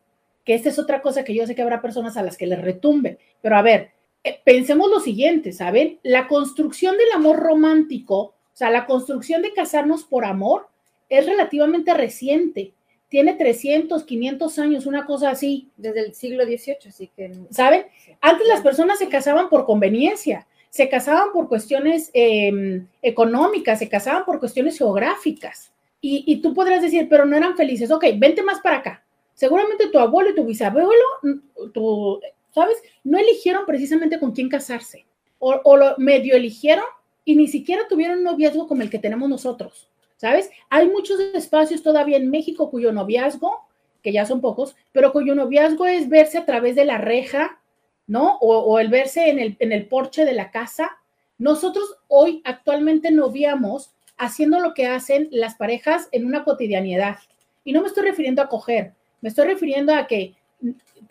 que esta es otra cosa que yo sé que habrá personas a las que les retumbe, pero a ver, eh, pensemos lo siguiente, ¿saben? La construcción del amor romántico o sea, la construcción de casarnos por amor es relativamente reciente. Tiene 300, 500 años, una cosa así. Desde el siglo XVIII, así que... ¿Saben? Antes las personas se casaban por conveniencia, se casaban por cuestiones eh, económicas, se casaban por cuestiones geográficas. Y, y, tú podrás decir, pero no eran felices. Ok, vente más para acá. Seguramente tu abuelo y tu bisabuelo, tu, ¿sabes? No eligieron precisamente con quién casarse. O, o lo medio eligieron y ni siquiera tuvieron un noviazgo como el que tenemos nosotros, ¿sabes? Hay muchos espacios todavía en México cuyo noviazgo, que ya son pocos, pero cuyo noviazgo es verse a través de la reja, ¿no? O, el verse en el, en el porche de la casa. Nosotros hoy actualmente noviamos haciendo lo que hacen las parejas en una cotidianidad. Y no me estoy refiriendo a coger, me estoy refiriendo a que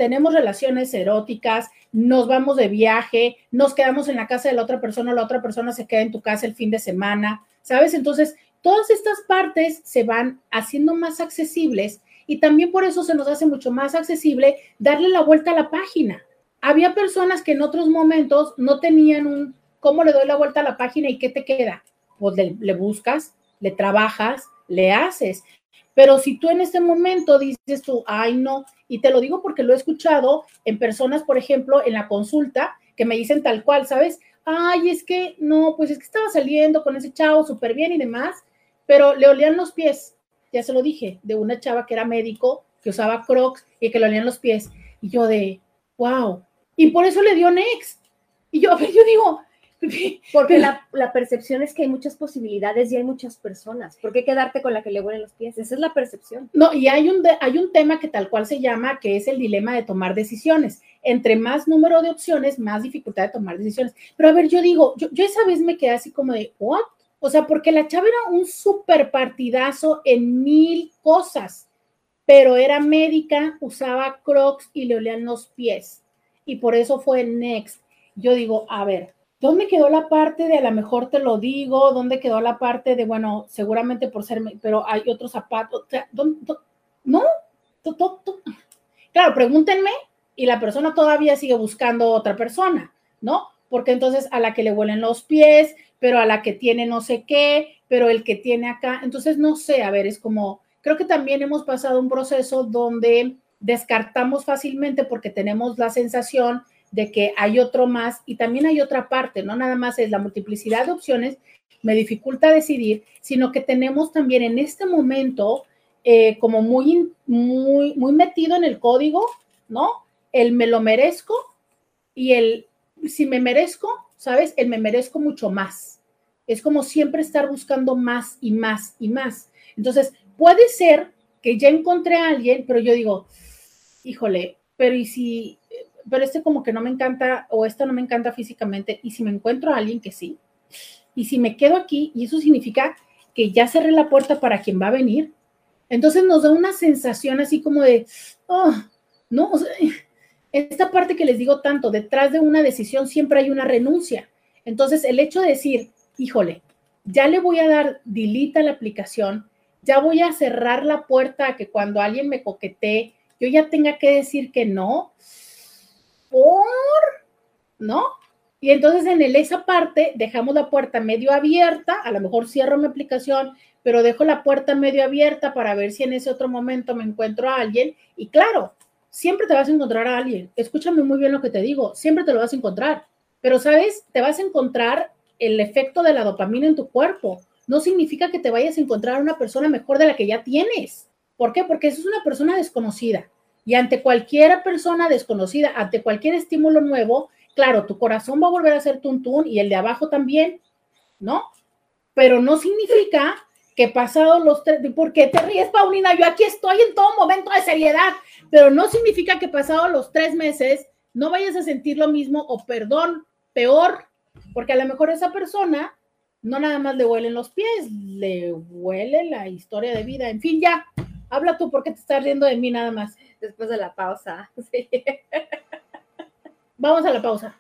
tenemos relaciones eróticas, nos vamos de viaje, nos quedamos en la casa de la otra persona, la otra persona se queda en tu casa el fin de semana, ¿sabes? Entonces, todas estas partes se van haciendo más accesibles y también por eso se nos hace mucho más accesible darle la vuelta a la página. Había personas que en otros momentos no tenían un, ¿cómo le doy la vuelta a la página y qué te queda? Pues le, buscas, le trabajas, le haces. Pero si tú en este momento dices tú, ay, no, y te lo digo porque lo he escuchado en personas, por ejemplo, en la consulta, que me dicen tal cual, ¿sabes? Ay, es que no, pues es que estaba saliendo con ese chavo súper bien y demás, pero le olían los pies, ya se lo dije, de una chava que era médico, que usaba crocs y que le olían los pies. Y yo de, wow. Y por eso le dio Next. Y yo, *laughs* yo digo, *laughs* porque la, la, percepción es que hay muchas posibilidades y hay muchas personas. ¿Por qué quedarte con la que le huelen los pies? Esa es la percepción. No, y hay un, hay un tema que tal cual se llama, que es el dilema de tomar decisiones. Entre más número de opciones, más dificultad de tomar decisiones. Pero a ver, yo digo, yo, yo esa vez me quedé así como de, ¿what? O sea, porque la chava era un súper partidazo en mil cosas, pero era médica, usaba crocs y le olían los pies. Y por eso fue next. Yo digo, a ver, ¿Dónde quedó la parte de a lo mejor te lo digo? ¿Dónde quedó la parte de, bueno, seguramente por ser, pero hay otros zapatos? ¿No? Claro, pregúntenme y la persona todavía sigue buscando otra persona, ¿no? Porque entonces a la que le huelen los pies, pero a la que tiene no sé qué, pero el que tiene acá, entonces no sé, a ver, es como, creo que también hemos pasado un proceso donde descartamos fácilmente porque tenemos la sensación de que hay otro más y también hay otra parte, no nada más es la multiplicidad de opciones, me dificulta decidir, sino que tenemos también en este momento eh, como muy, muy, muy metido en el código, ¿no? El me lo merezco y el si me merezco, ¿sabes? El me merezco mucho más. Es como siempre estar buscando más y más y más. Entonces, puede ser que ya encontré a alguien, pero yo digo, híjole, pero ¿y si pero este como que no me encanta o esto no me encanta físicamente y si me encuentro a alguien que sí, y si me quedo aquí y eso significa que ya cerré la puerta para quien va a venir, entonces nos da una sensación así como de, oh, no, esta parte que les digo tanto, detrás de una decisión siempre hay una renuncia. Entonces el hecho de decir, híjole, ya le voy a dar delete a la aplicación, ya voy a cerrar la puerta a que cuando alguien me coquetee, yo ya tenga que decir que no, por, ¿no? Y entonces en el, esa parte dejamos la puerta medio abierta, a lo mejor cierro mi aplicación, pero dejo la puerta medio abierta para ver si en ese otro momento me encuentro a alguien. Y claro, siempre te vas a encontrar a alguien. Escúchame muy bien lo que te digo, siempre te lo vas a encontrar. Pero, ¿sabes? Te vas a encontrar el efecto de la dopamina en tu cuerpo. No significa que te vayas a encontrar a una persona mejor de la que ya tienes. ¿Por qué? Porque eso es una persona desconocida. Y ante cualquier persona desconocida, ante cualquier estímulo nuevo, claro, tu corazón va a volver a ser tuntún y el de abajo también, ¿no? Pero no significa que pasado los tres, ¿por qué te ríes, Paulina? Yo aquí estoy en todo momento de seriedad, pero no significa que pasado los tres meses no vayas a sentir lo mismo o perdón, peor, porque a lo mejor esa persona no nada más le huelen los pies, le huele la historia de vida, en fin, ya, habla tú porque te estás riendo de mí nada más después de la pausa. *laughs* Vamos a la pausa.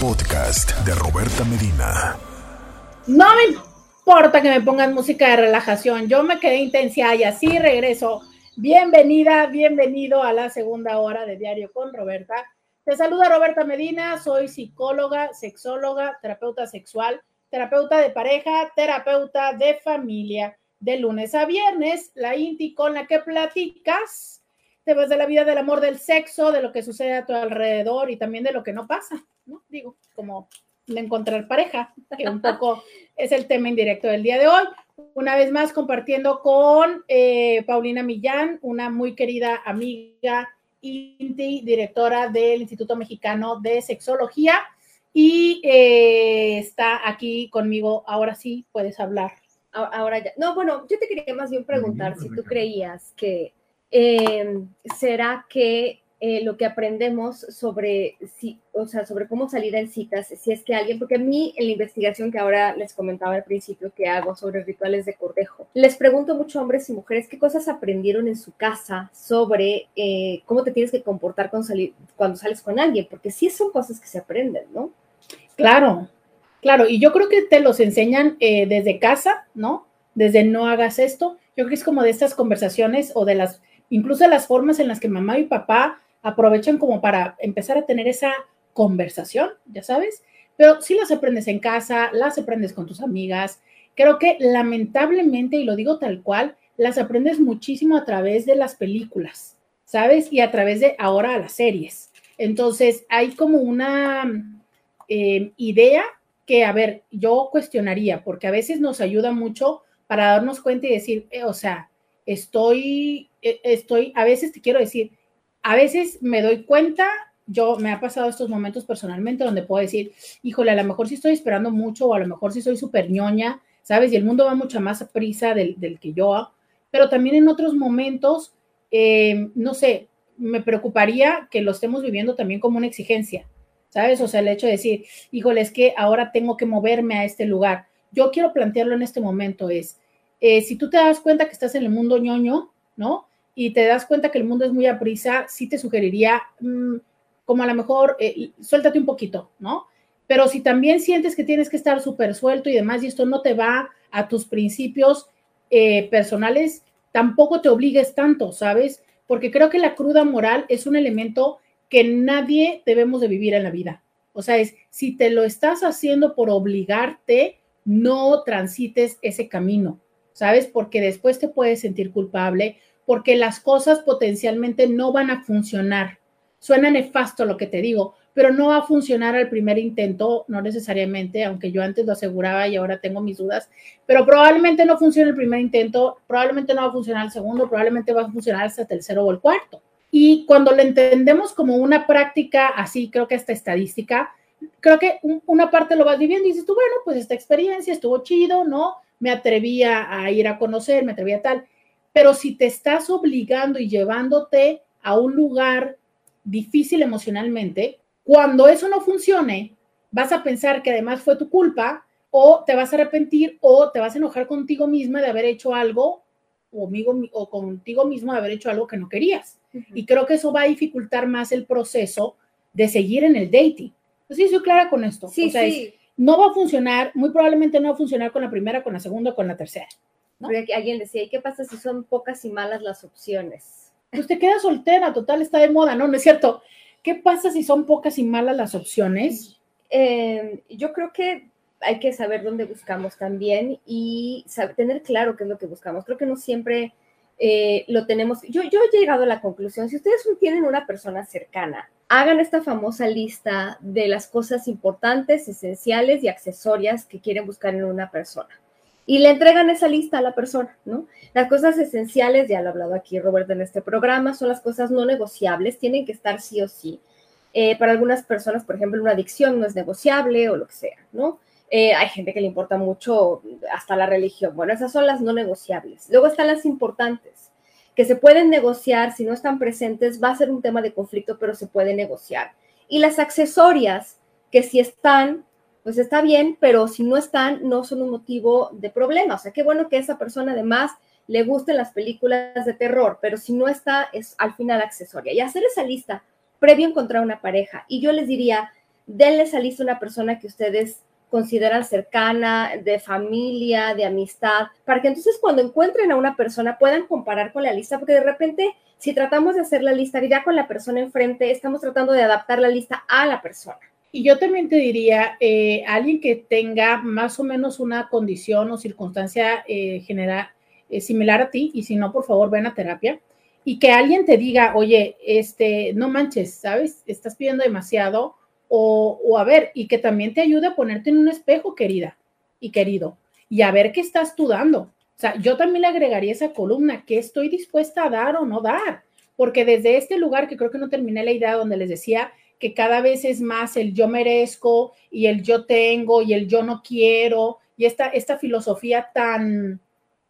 Podcast de Roberta Medina. No me importa que me pongan música de relajación. Yo me quedé intensa y así regreso. Bienvenida, bienvenido a la segunda hora de Diario con Roberta. Te saluda Roberta Medina, soy psicóloga, sexóloga, terapeuta sexual, terapeuta de pareja, terapeuta de familia. De lunes a viernes, la INTI con la que platicas temas de la vida, del amor, del sexo, de lo que sucede a tu alrededor y también de lo que no pasa, ¿no? Digo, como de encontrar pareja, que un poco *laughs* es el tema indirecto del día de hoy. Una vez más compartiendo con eh, Paulina Millán, una muy querida amiga, INTI, directora del Instituto Mexicano de Sexología, y eh, está aquí conmigo. Ahora sí, puedes hablar. Ahora ya. No, bueno, yo te quería más bien preguntar si tú creías que Em, será que eh, lo que aprendemos sobre, si, o sea, sobre cómo salir en citas, si es que alguien, porque a mí en la investigación que ahora les comentaba al principio que hago sobre rituales de cortejo, les pregunto mucho a hombres y mujeres qué cosas aprendieron en su casa sobre eh, cómo te tienes que comportar salir, cuando sales con alguien, porque sí son cosas que se aprenden, ¿no? Claro, claro, y yo creo que te los enseñan eh, desde casa, ¿no? Desde no hagas esto. Yo creo que es como de estas conversaciones o de las incluso las formas en las que mamá y papá aprovechan como para empezar a tener esa conversación, ya sabes, pero si las aprendes en casa, las aprendes con tus amigas. Creo que lamentablemente, y lo digo tal cual, las aprendes muchísimo a través de las películas, ¿sabes? Y a través de ahora las series. Entonces, hay como una eh, idea que, a ver, yo cuestionaría, porque a veces nos ayuda mucho para darnos cuenta y decir, eh, o sea, estoy, eh, estoy, a veces te quiero decir, a veces me doy cuenta, yo me ha pasado estos momentos personalmente donde puedo decir, híjole, a lo mejor sí estoy esperando mucho o a lo mejor sí soy súper ñoña, ¿sabes? Y el mundo va mucha más a prisa del, del que yo, pero también en otros momentos, eh, no sé, me preocuparía que lo estemos viviendo también como una exigencia, ¿sabes? O sea, el hecho de decir, híjole, es que ahora tengo que moverme a este lugar. Yo quiero plantearlo en este momento, es, eh, si tú te das cuenta que estás en el mundo ñoño, ¿no? Y te das cuenta que el mundo es muy a prisa, sí te sugeriría, mm, como a lo mejor, eh, suéltate un poquito, ¿no? Pero si también sientes que tienes que estar súper suelto y demás, y esto no te va a tus principios eh, personales, tampoco te obligues tanto, ¿sabes? Porque creo que la cruda moral es un elemento que nadie debemos de vivir en la vida. O sea, es si te lo estás haciendo por obligarte, no transites ese camino. ¿sabes? Porque después te puedes sentir culpable, porque las cosas potencialmente no van a funcionar. Suena nefasto lo que te digo, pero no va a funcionar al primer intento, no necesariamente, aunque yo antes lo aseguraba y ahora tengo mis dudas, pero probablemente no funcione el primer intento, probablemente no va a funcionar el segundo, probablemente va a funcionar hasta el tercero o el cuarto. Y cuando lo entendemos como una práctica así, creo que esta estadística, creo que una parte lo vas viviendo y dices tú, bueno, pues esta experiencia estuvo chido, ¿no? me atrevía a ir a conocer, me atrevía a tal. Pero si te estás obligando y llevándote a un lugar difícil emocionalmente, cuando eso no funcione, vas a pensar que además fue tu culpa o te vas a arrepentir o te vas a enojar contigo misma de haber hecho algo o, o contigo mismo de haber hecho algo que no querías. Y creo que eso va a dificultar más el proceso de seguir en el dating. Sí, soy clara con esto. Sí, sí no va a funcionar, muy probablemente no va a funcionar con la primera, con la segunda, con la tercera. ¿no? alguien decía, ¿y qué pasa si son pocas y malas las opciones? Pues te quedas soltera, total, está de moda, ¿no? No es cierto. ¿Qué pasa si son pocas y malas las opciones? Eh, yo creo que hay que saber dónde buscamos también y tener claro qué es lo que buscamos. Creo que no siempre eh, lo tenemos. Yo, yo he llegado a la conclusión, si ustedes tienen una persona cercana, hagan esta famosa lista de las cosas importantes, esenciales y accesorias que quieren buscar en una persona. Y le entregan esa lista a la persona, ¿no? Las cosas esenciales, ya lo ha hablado aquí Roberto en este programa, son las cosas no negociables, tienen que estar sí o sí. Eh, para algunas personas, por ejemplo, una adicción no es negociable o lo que sea, ¿no? Eh, hay gente que le importa mucho hasta la religión. Bueno, esas son las no negociables. Luego están las importantes, que se pueden negociar, si no están presentes, va a ser un tema de conflicto, pero se puede negociar. Y las accesorias, que si están, pues está bien, pero si no están, no son un motivo de problema. O sea, qué bueno que esa persona además le gusten las películas de terror, pero si no está, es al final accesoria. Y hacer esa lista previo a encontrar una pareja. Y yo les diría, denle esa lista a una persona que ustedes consideran cercana, de familia, de amistad, para que entonces cuando encuentren a una persona puedan comparar con la lista, porque de repente si tratamos de hacer la lista ya con la persona enfrente, estamos tratando de adaptar la lista a la persona. Y yo también te diría, eh, alguien que tenga más o menos una condición o circunstancia eh, general eh, similar a ti, y si no, por favor, ven a terapia, y que alguien te diga, oye, este, no manches, ¿sabes? Estás pidiendo demasiado, o, a ver, y que también te ayude a ponerte en un espejo, querida y querido, y a ver qué estás tú dando. O sea, yo también le agregaría esa columna, ¿qué estoy dispuesta a dar o no dar? Porque desde este lugar, que creo que no terminé la idea donde les decía que cada vez es más el yo merezco y el yo tengo y el yo no quiero, y esta, esta filosofía tan,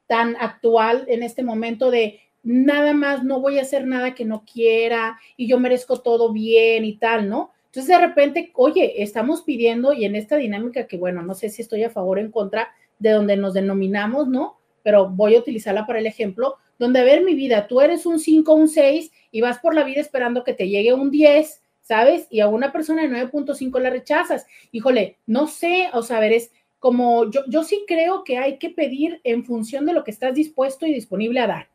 tan actual en este momento de nada más, no voy a hacer nada que no quiera y yo merezco todo bien y tal, ¿no? Entonces, de repente, oye, estamos pidiendo y en esta dinámica que, bueno, no sé si estoy a favor o en contra de donde nos denominamos, ¿no? Pero voy a utilizarla para el ejemplo, donde, a ver, mi vida, tú eres un 5, un 6 y vas por la vida esperando que te llegue un 10, ¿sabes? Y a una persona de 9.5 la rechazas. Híjole, no sé, o sea, a ver, es como yo, yo sí creo que hay que pedir en función de lo que estás dispuesto y disponible a dar,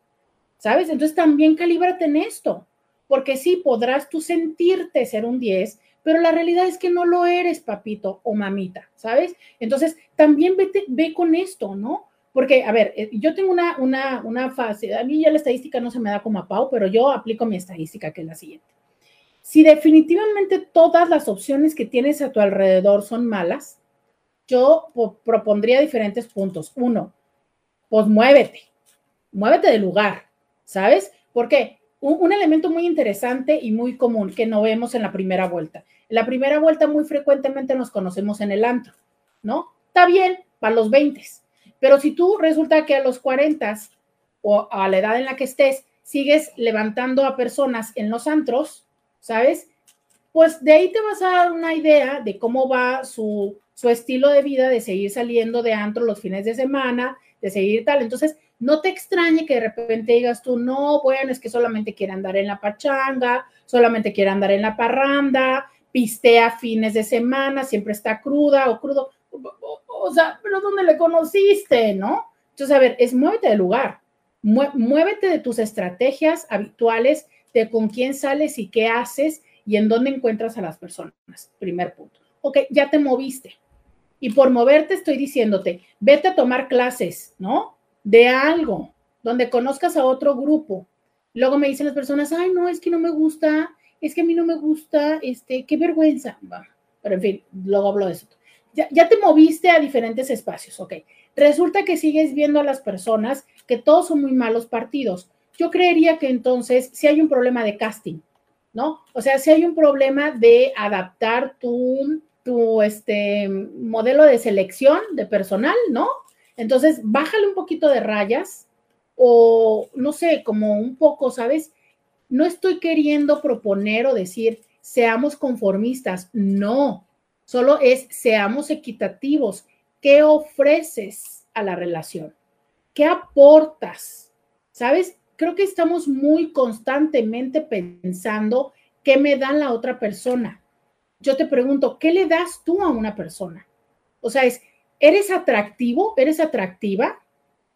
¿sabes? Entonces también calíbrate en esto, porque sí podrás tú sentirte ser un 10, pero la realidad es que no lo eres, papito o mamita, ¿sabes? Entonces, también ve con esto, ¿no? Porque, a ver, eh, yo tengo una, una, una fase, a mí ya la estadística no se me da como a Pau, pero yo aplico mi estadística, que es la siguiente. Si definitivamente todas las opciones que tienes a tu alrededor son malas, yo propondría diferentes puntos. Uno, pues muévete, muévete del lugar, ¿sabes? Porque un, elemento muy interesante y muy común que no vemos en la primera vuelta. En la primera vuelta muy frecuentemente nos conocemos en el antro, ¿no? Está bien para los 20, pero si tú resulta que a los 40 o a la edad en la que estés sigues levantando a personas en los antros, ¿sabes? Pues de ahí te vas a dar una idea de cómo va su, su estilo de vida, de seguir saliendo de antro los fines de semana, de seguir tal. Entonces, no te extrañe que de repente digas tú, no, bueno, es que solamente quiere andar en la pachanga, solamente quiere andar en la parranda, pistea fines de semana, siempre está cruda o crudo. O, sea, pero ¿dónde le conociste, no? Entonces, a ver, es muévete del lugar, muévete de tus estrategias habituales, de con quién sales y qué haces y en dónde encuentras a las personas. Primer punto. Ok, ya te moviste. Y por moverte estoy diciéndote, vete a tomar clases, ¿no? De algo, donde conozcas a otro grupo. Luego me dicen las personas, ay, no, es que no me gusta, es que a mí no me gusta, este, qué vergüenza. pero en fin, luego hablo de eso. Ya, ya te moviste a diferentes espacios, ok. Resulta que sigues viendo a las personas que todos son muy malos partidos. Yo creería que entonces si hay un problema de casting, ¿no? O sea, si hay un problema de adaptar tu, tu este, modelo de selección de personal, ¿no? Entonces, bájale un poquito de rayas o no sé, como un poco, ¿sabes? No estoy queriendo proponer o decir seamos conformistas, no, solo es seamos equitativos. ¿Qué ofreces a la relación? ¿Qué aportas? ¿Sabes? Creo que estamos muy constantemente pensando qué me da la otra persona. Yo te pregunto, ¿qué le das tú a una persona? O sea, es, ¿eres atractivo? ¿Eres atractiva?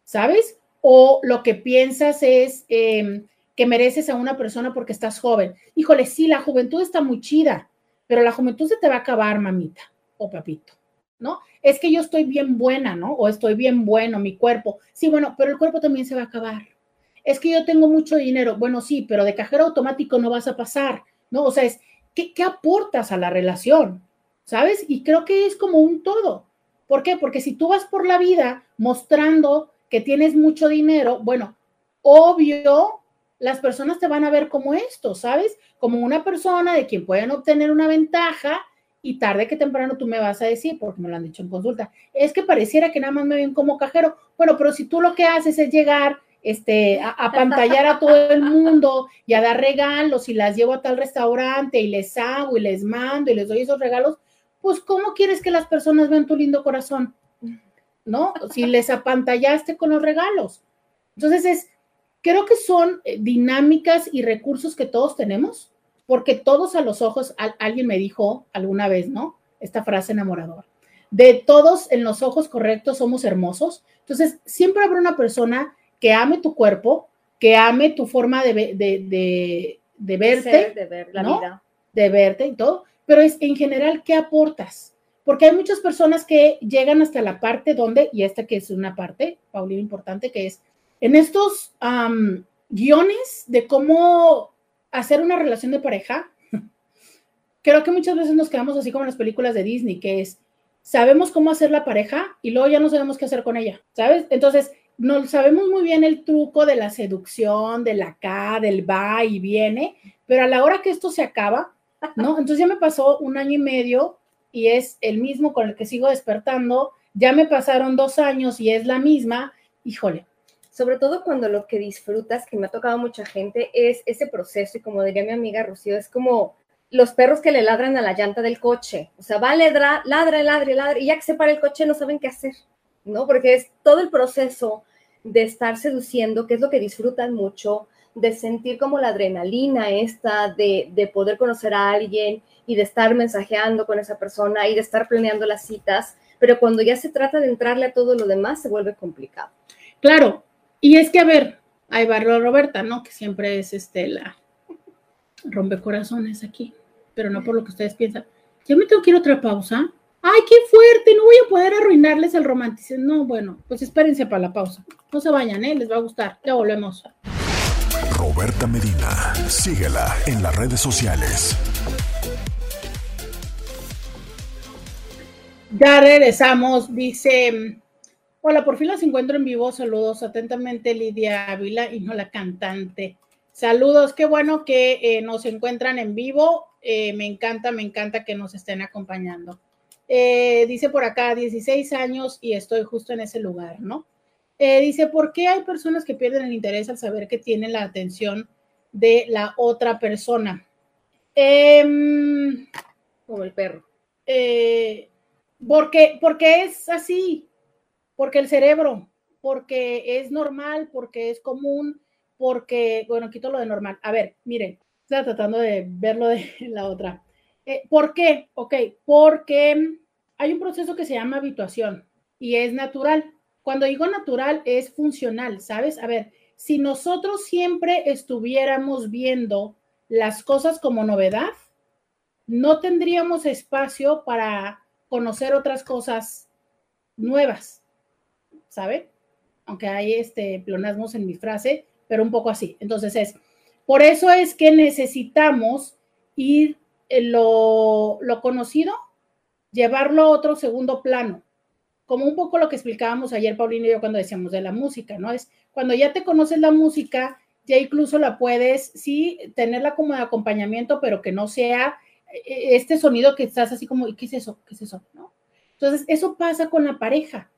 ¿Sabes? O lo que piensas es, eh, que mereces a una persona porque estás joven. Híjole, sí, la juventud está muy chida, pero la juventud se te va a acabar, mamita o papito, ¿no? Es que yo estoy bien buena, ¿no? O estoy bien bueno, mi cuerpo. Sí, bueno, pero el cuerpo también se va a acabar. Es que yo tengo mucho dinero. Bueno, sí, pero de cajero automático no vas a pasar, ¿no? O sea, es, ¿qué, qué aportas a la relación? ¿Sabes? Y creo que es como un todo. ¿Por qué? Porque si tú vas por la vida mostrando que tienes mucho dinero, bueno, obvio las personas te van a ver como esto, ¿sabes? Como una persona de quien pueden obtener una ventaja y tarde que temprano tú me vas a decir, porque me lo han dicho en consulta, es que pareciera que nada más me ven como cajero. Bueno, pero si tú lo que haces es llegar este, a, a pantallar a todo el mundo y a dar regalos y las llevo a tal restaurante y les hago y les mando y les doy esos regalos, pues ¿cómo quieres que las personas vean tu lindo corazón? ¿No? Si les apantallaste con los regalos. Entonces es, creo que son eh, dinámicas y recursos que todos tenemos, porque todos a los ojos, alguien me dijo alguna vez, ¿no? Esta frase enamoradora. De todos en los ojos correctos somos hermosos. Entonces, siempre habrá una persona que ame tu cuerpo, que ame tu forma de, de, de, verte, de ver la vida. De verte y todo. Pero es en general, ¿qué aportas? Porque hay muchas personas que llegan hasta la parte donde, y esta que es una parte, Paulina, importante, que es en estos guiones de cómo hacer una relación de pareja, *laughs* creo que muchas veces nos quedamos así como en las películas de Disney, que es, sabemos cómo hacer la pareja y luego ya no sabemos qué hacer con ella, ¿sabes? Entonces, no sabemos muy bien el truco de la seducción, del acá, del va y viene, pero a la hora que esto se acaba, ¿no? Entonces ya me pasó un año y medio y es el mismo con el que sigo despertando, ya me pasaron dos años y es la misma, híjole, sobre todo cuando lo que disfrutas, que me ha tocado mucha gente, es ese proceso y como diría mi amiga Rocío, es como los perros que le ladran a la llanta del coche, o sea, va a ladrar, ladra, ladra, ladra, y ya que se para el coche no saben qué hacer, ¿no? Porque es todo el proceso de estar seduciendo, que es lo que disfrutan mucho, de sentir como la adrenalina esta, de, de poder conocer a alguien y de estar mensajeando con esa persona y de estar planeando las citas, pero cuando ya se trata de entrarle a todo lo demás, se vuelve complicado. Claro, y es que, a ver, hay barro Roberta, ¿no? Que siempre es este la rompecorazones aquí, pero no por lo que ustedes piensan. Yo me tengo que ir a otra pausa. ay, qué fuerte, no voy a poder arruinarles el romanticismo. No, bueno, pues espérense para la pausa. No se vayan, ¿eh? Les va a gustar. Ya volvemos. Roberta Medina, síguela en las redes sociales. Ya regresamos, dice, hola, por fin las encuentro en vivo, saludos atentamente Lidia Ávila y no la cantante. Saludos, qué bueno que eh, nos encuentran en vivo, eh, me encanta, me encanta que nos estén acompañando. Eh, dice por acá, 16 años y estoy justo en ese lugar, ¿no? Dice, ¿por qué hay personas que pierden el interés al saber que tienen la atención de la otra persona? Em, Como el perro. Eh, porque, porque es así, porque el cerebro, porque es normal, porque es común, porque, bueno, quito lo de normal. A ver, miren, estaba tratando de verlo de *laughs* la otra. Eh, ¿Por qué? Ok, porque hay un proceso que se llama habituación y es natural. Cuando digo natural es funcional, ¿sabes? A ver, si nosotros siempre estuviéramos viendo las cosas como novedad, no tendríamos espacio para conocer otras cosas nuevas, ¿sabe? Aunque hay este plonasmos en mi frase, pero un poco así. Entonces es, por eso es que necesitamos ir en lo, lo conocido, llevarlo a otro segundo plano, como un poco lo que explicábamos ayer Paulino y yo cuando decíamos de la música, ¿no? Es cuando ya te conoces la música, ya incluso la puedes, sí, tenerla como de acompañamiento, pero que no sea e-, este sonido que estás así como, ¿y qué es eso? ¿Qué es eso? ¿No? Entonces, eso pasa con la pareja.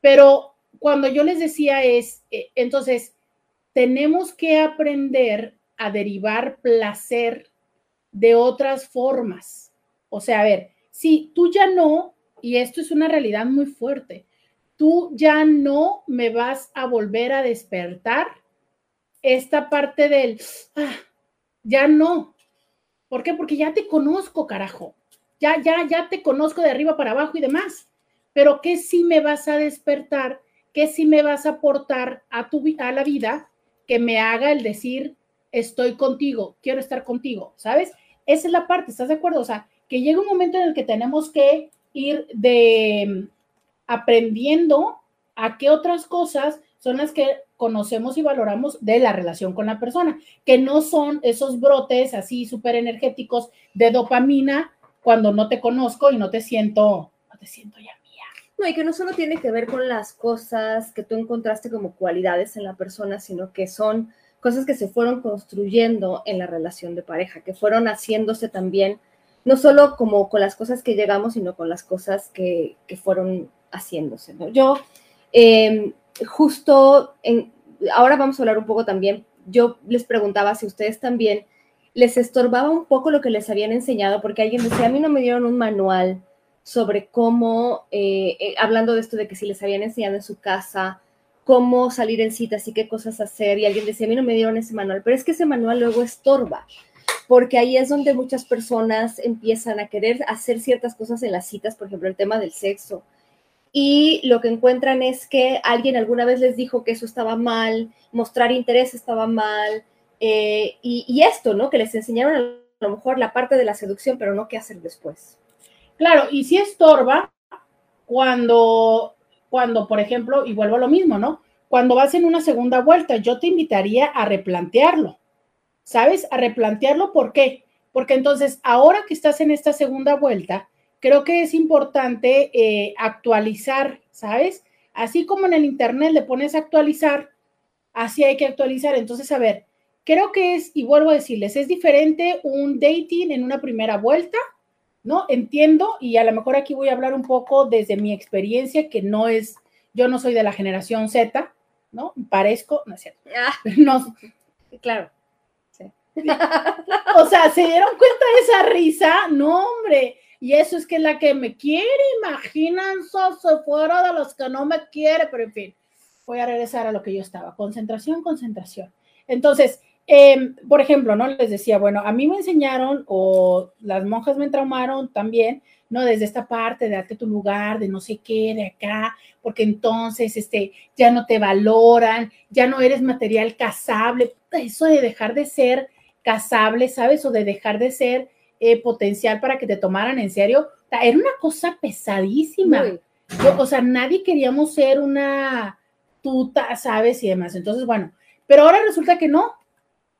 Pero cuando yo les decía es, eh, entonces, tenemos que aprender a derivar placer de otras formas. O sea, a ver, si tú ya no, y esto es una realidad muy fuerte, tú ya no me vas a volver a despertar esta parte del, ah, ya no, ¿Por qué? Porque ya te conozco, carajo. Ya, ya, ya te conozco de arriba para abajo y demás. Pero ¿qué sí me vas a despertar? ¿Qué sí me vas a aportar a, tu, a la vida que me haga el decir, estoy contigo, quiero estar contigo? ¿Sabes? Esa es la parte, ¿estás de acuerdo? O sea, que llega un momento en el que tenemos que ir de aprendiendo a qué otras cosas son las que conocemos y valoramos de la relación con la persona, que no son esos brotes así súper energéticos de dopamina cuando no te conozco y no te siento, no te siento ya mía. No, y que no solo tiene que ver con las cosas que tú encontraste como cualidades en la persona, sino que son cosas que se fueron construyendo en la relación de pareja, que fueron haciéndose también, no solo como con las cosas que llegamos, sino con las cosas que, que fueron haciéndose. ¿no? Yo, eh, justo en, ahora vamos a hablar un poco también, yo les preguntaba si ustedes también les estorbaba un poco lo que les habían enseñado, porque alguien decía, a mí no me dieron un manual sobre cómo, eh, eh, hablando de esto de que si les habían enseñado en su casa, cómo salir en citas y qué cosas hacer, y alguien decía, a mí no me dieron ese manual, pero es que ese manual luego estorba, porque ahí es donde muchas personas empiezan a querer hacer ciertas cosas en las citas, por ejemplo, el tema del sexo, y lo que encuentran es que alguien alguna vez les dijo que eso estaba mal, mostrar interés estaba mal, eh, y, esto, ¿no? Que les enseñaron a lo mejor la parte de la seducción, pero no qué hacer después. Claro, y si estorba cuando, cuando, por ejemplo, y vuelvo a lo mismo, ¿no? Cuando vas en una segunda vuelta, yo te invitaría a replantearlo, ¿sabes? A replantearlo, ¿por qué? Porque entonces, ahora que estás en esta segunda vuelta, creo que es importante eh, actualizar, ¿sabes? Así como en el Internet le pones actualizar, así hay que actualizar. Entonces, a ver, creo que es, y vuelvo a decirles, es diferente un dating en una primera vuelta, ¿no? Entiendo, y a lo mejor aquí voy a hablar un poco desde mi experiencia, que no es, yo no soy de la generación Z, ¿no? Parezco, no es cierto. Ah, *laughs* no. Claro. O sea, ¿se dieron cuenta de esa risa? No, hombre y eso es que la que me quiere, imagínense, se fuera de los que no me quiere, pero en fin, voy a regresar a lo que yo estaba, concentración, concentración. Entonces, em, por ejemplo, ¿no? Les decía, bueno, a mí me enseñaron, o las monjas me traumaron también, ¿no? Desde esta parte de darte tu lugar, de no sé qué, de acá, porque entonces, este, ya no te valoran, ya no eres material casable, eso de dejar de ser casable, ¿sabes? O de dejar de ser eh, potencial para que te tomaran en serio. era una cosa pesadísima. o sea, nadie queríamos ser una tuta, ¿sabes? Y demás. Entonces, bueno, pero ahora resulta que no.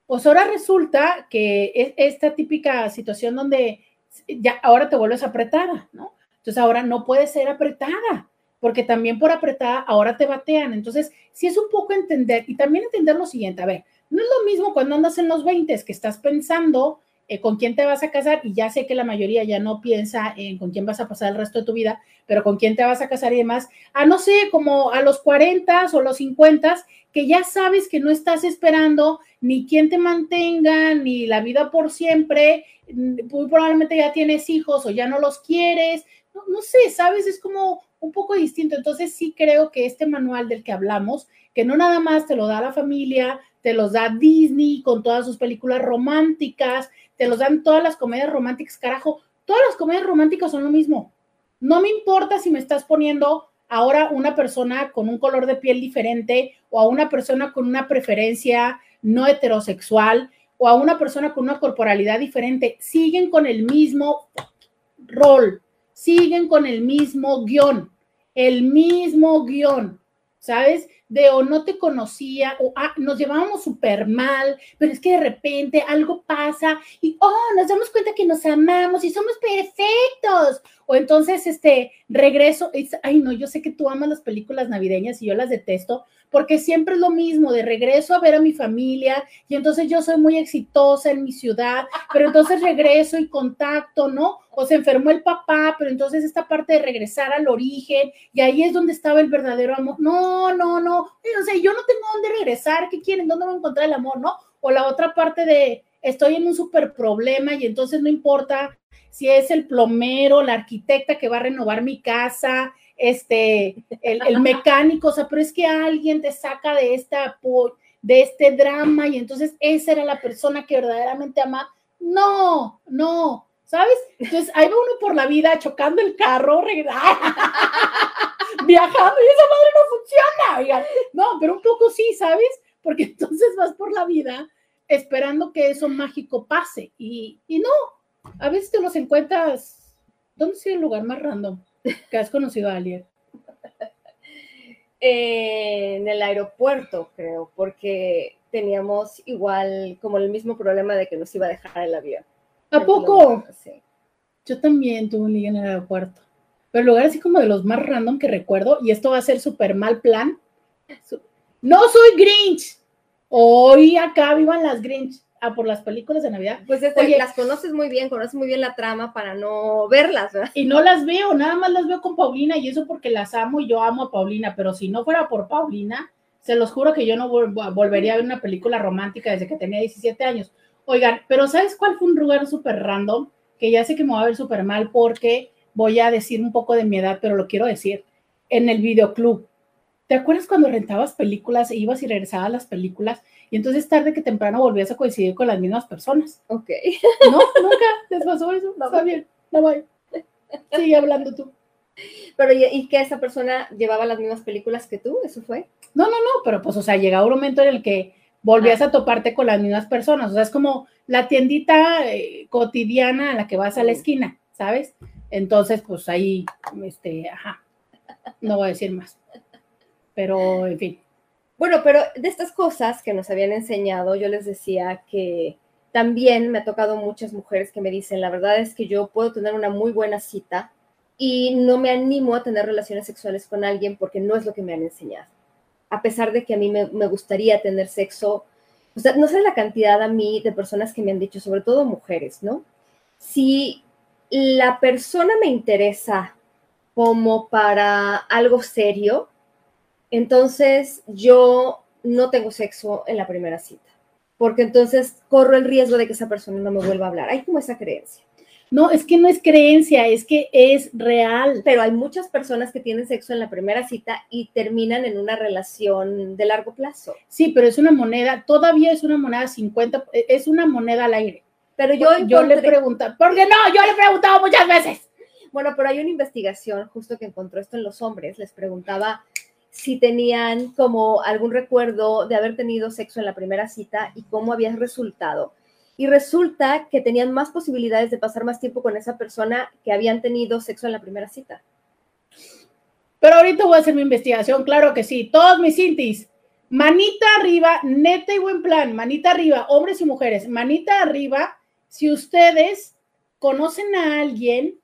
Pues ahora resulta que es esta típica situación donde ya ahora te vuelves apretada, ¿no? Entonces ahora no puedes ser apretada, porque también por apretada ahora te batean. Entonces, sí es un poco entender y también entender lo siguiente, a ver, no es lo mismo cuando andas en los 20 que estás pensando eh, con quién te vas a casar y ya sé que la mayoría ya no piensa en con quién vas a pasar el resto de tu vida, pero con quién te vas a casar y demás, a no sé, como a los 40 o los 50, que ya sabes que no estás esperando ni quién te mantenga, ni la vida por siempre, muy probablemente ya tienes hijos o ya no los quieres, no, no sé, sabes, es como un poco distinto. Entonces sí creo que este manual del que hablamos, que no nada más te lo da la familia, te los da Disney con todas sus películas románticas, te los dan todas las comedias románticas, carajo, todas las comedias románticas son lo mismo. No me importa si me estás poniendo ahora una persona con un color de piel diferente o a una persona con una preferencia no heterosexual o a una persona con una corporalidad diferente, siguen con el mismo rol, siguen con el mismo guion, el mismo guion, ¿sabes? de o no te conocía o ah, nos llevábamos súper mal, pero es que de repente algo pasa y oh, nos damos cuenta que nos amamos y somos perfectos. O entonces, este, regreso, ay no, yo sé que tú amas las películas navideñas y yo las detesto, porque siempre es lo mismo, de regreso a ver a mi familia y entonces yo soy muy exitosa en mi ciudad, pero entonces regreso y contacto, ¿no? O se enfermó el papá, pero entonces esta parte de regresar al origen y ahí es donde estaba el verdadero amor. No, no, no, o sea, yo no tengo dónde regresar, ¿qué quieren? ¿Dónde voy a encontrar el amor, no? O la otra parte de estoy en un súper problema y entonces no importa si es el plomero, la arquitecta que va a renovar mi casa, este, el, mecánico, o sea, pero es que alguien te saca de esta de este drama y entonces esa era la persona que verdaderamente ama. No, no, ¿sabes? Entonces ahí va uno por la vida chocando el carro, *laughs* viajando y esa madre no funciona. No, pero un poco sí, ¿sabes? Porque *laughs* entonces vas por la vida esperando que eso mágico pase y, y no, a veces te los encuentras. ¿Dónde es el lugar más random? Que has conocido a alguien? en el aeropuerto, creo, porque teníamos igual como el mismo problema de que nos iba a dejar el avión. ¿A poco? Sí. Yo también tuve un día en el aeropuerto. Pero el lugar así como de los más random que recuerdo, y esto va a ser súper mal plan. No soy Grinch. Hoy acá vivan las Grinch a por las películas de Navidad. Pues Oye, las conoces muy bien, conoces muy bien la trama para no verlas, ¿verdad? Y no las veo, nada más las veo con Paulina y eso porque las amo y yo amo a Paulina, pero si no fuera por Paulina, se los juro que yo no volvería a ver una película romántica desde que tenía 17 años. Oigan, pero ¿sabes cuál fue un lugar súper random? Que ya sé que me va a ver súper mal porque voy a decir un poco de mi edad, pero lo quiero decir. En el videoclub. ¿Te acuerdas cuando rentabas películas e ibas y regresabas a las películas y entonces tarde que temprano volvías a coincidir con las mismas personas. Ok. No, nunca les pasó eso. No, Está bien, no voy. Sigue hablando tú. Pero, ¿y que esa persona llevaba las mismas películas que tú? ¿Eso fue? No, no, no, pero pues, o sea, llegaba un momento en el que volvías ah. a toparte con las mismas personas. O sea, es como la tiendita eh, cotidiana a la que vas a la esquina, ¿sabes? Entonces, pues ahí, este, ajá, no voy a decir más. Pero, en fin. Bueno, pero de estas cosas que nos habían enseñado, yo les decía que también me ha tocado muchas mujeres que me dicen, la verdad es que yo puedo tener una muy buena cita y no me animo a tener relaciones sexuales con alguien porque no es lo que me han enseñado. A pesar de que a mí me, gustaría tener sexo, o no sé la cantidad a mí de personas que me han dicho, sobre todo mujeres, ¿no? Si la persona me interesa como para algo serio, entonces yo no tengo sexo en la primera cita, porque entonces corro el riesgo de que esa persona no me vuelva a hablar. Hay como esa creencia. No, es que no es creencia, es que es real. Pero hay muchas personas que tienen sexo en la primera cita y terminan en una relación de largo plazo. Sí, pero es una moneda, todavía es una moneda 50, es una moneda al aire. Pero yo, yo le pregunto, porque no, yo le he preguntado muchas veces. Bueno, pero hay una investigación justo que encontró esto en los hombres. Les preguntaba si tenían como algún recuerdo de haber tenido sexo en la primera cita y cómo había resultado. y resulta que tenían más posibilidades de pasar más tiempo con esa persona que habían tenido sexo en la primera cita. Pero ahorita voy a hacer mi investigación, claro que sí. Todos mis cintis, manita arriba, neta y buen plan, manita arriba, hombres y mujeres, manita arriba, si ustedes conocen a alguien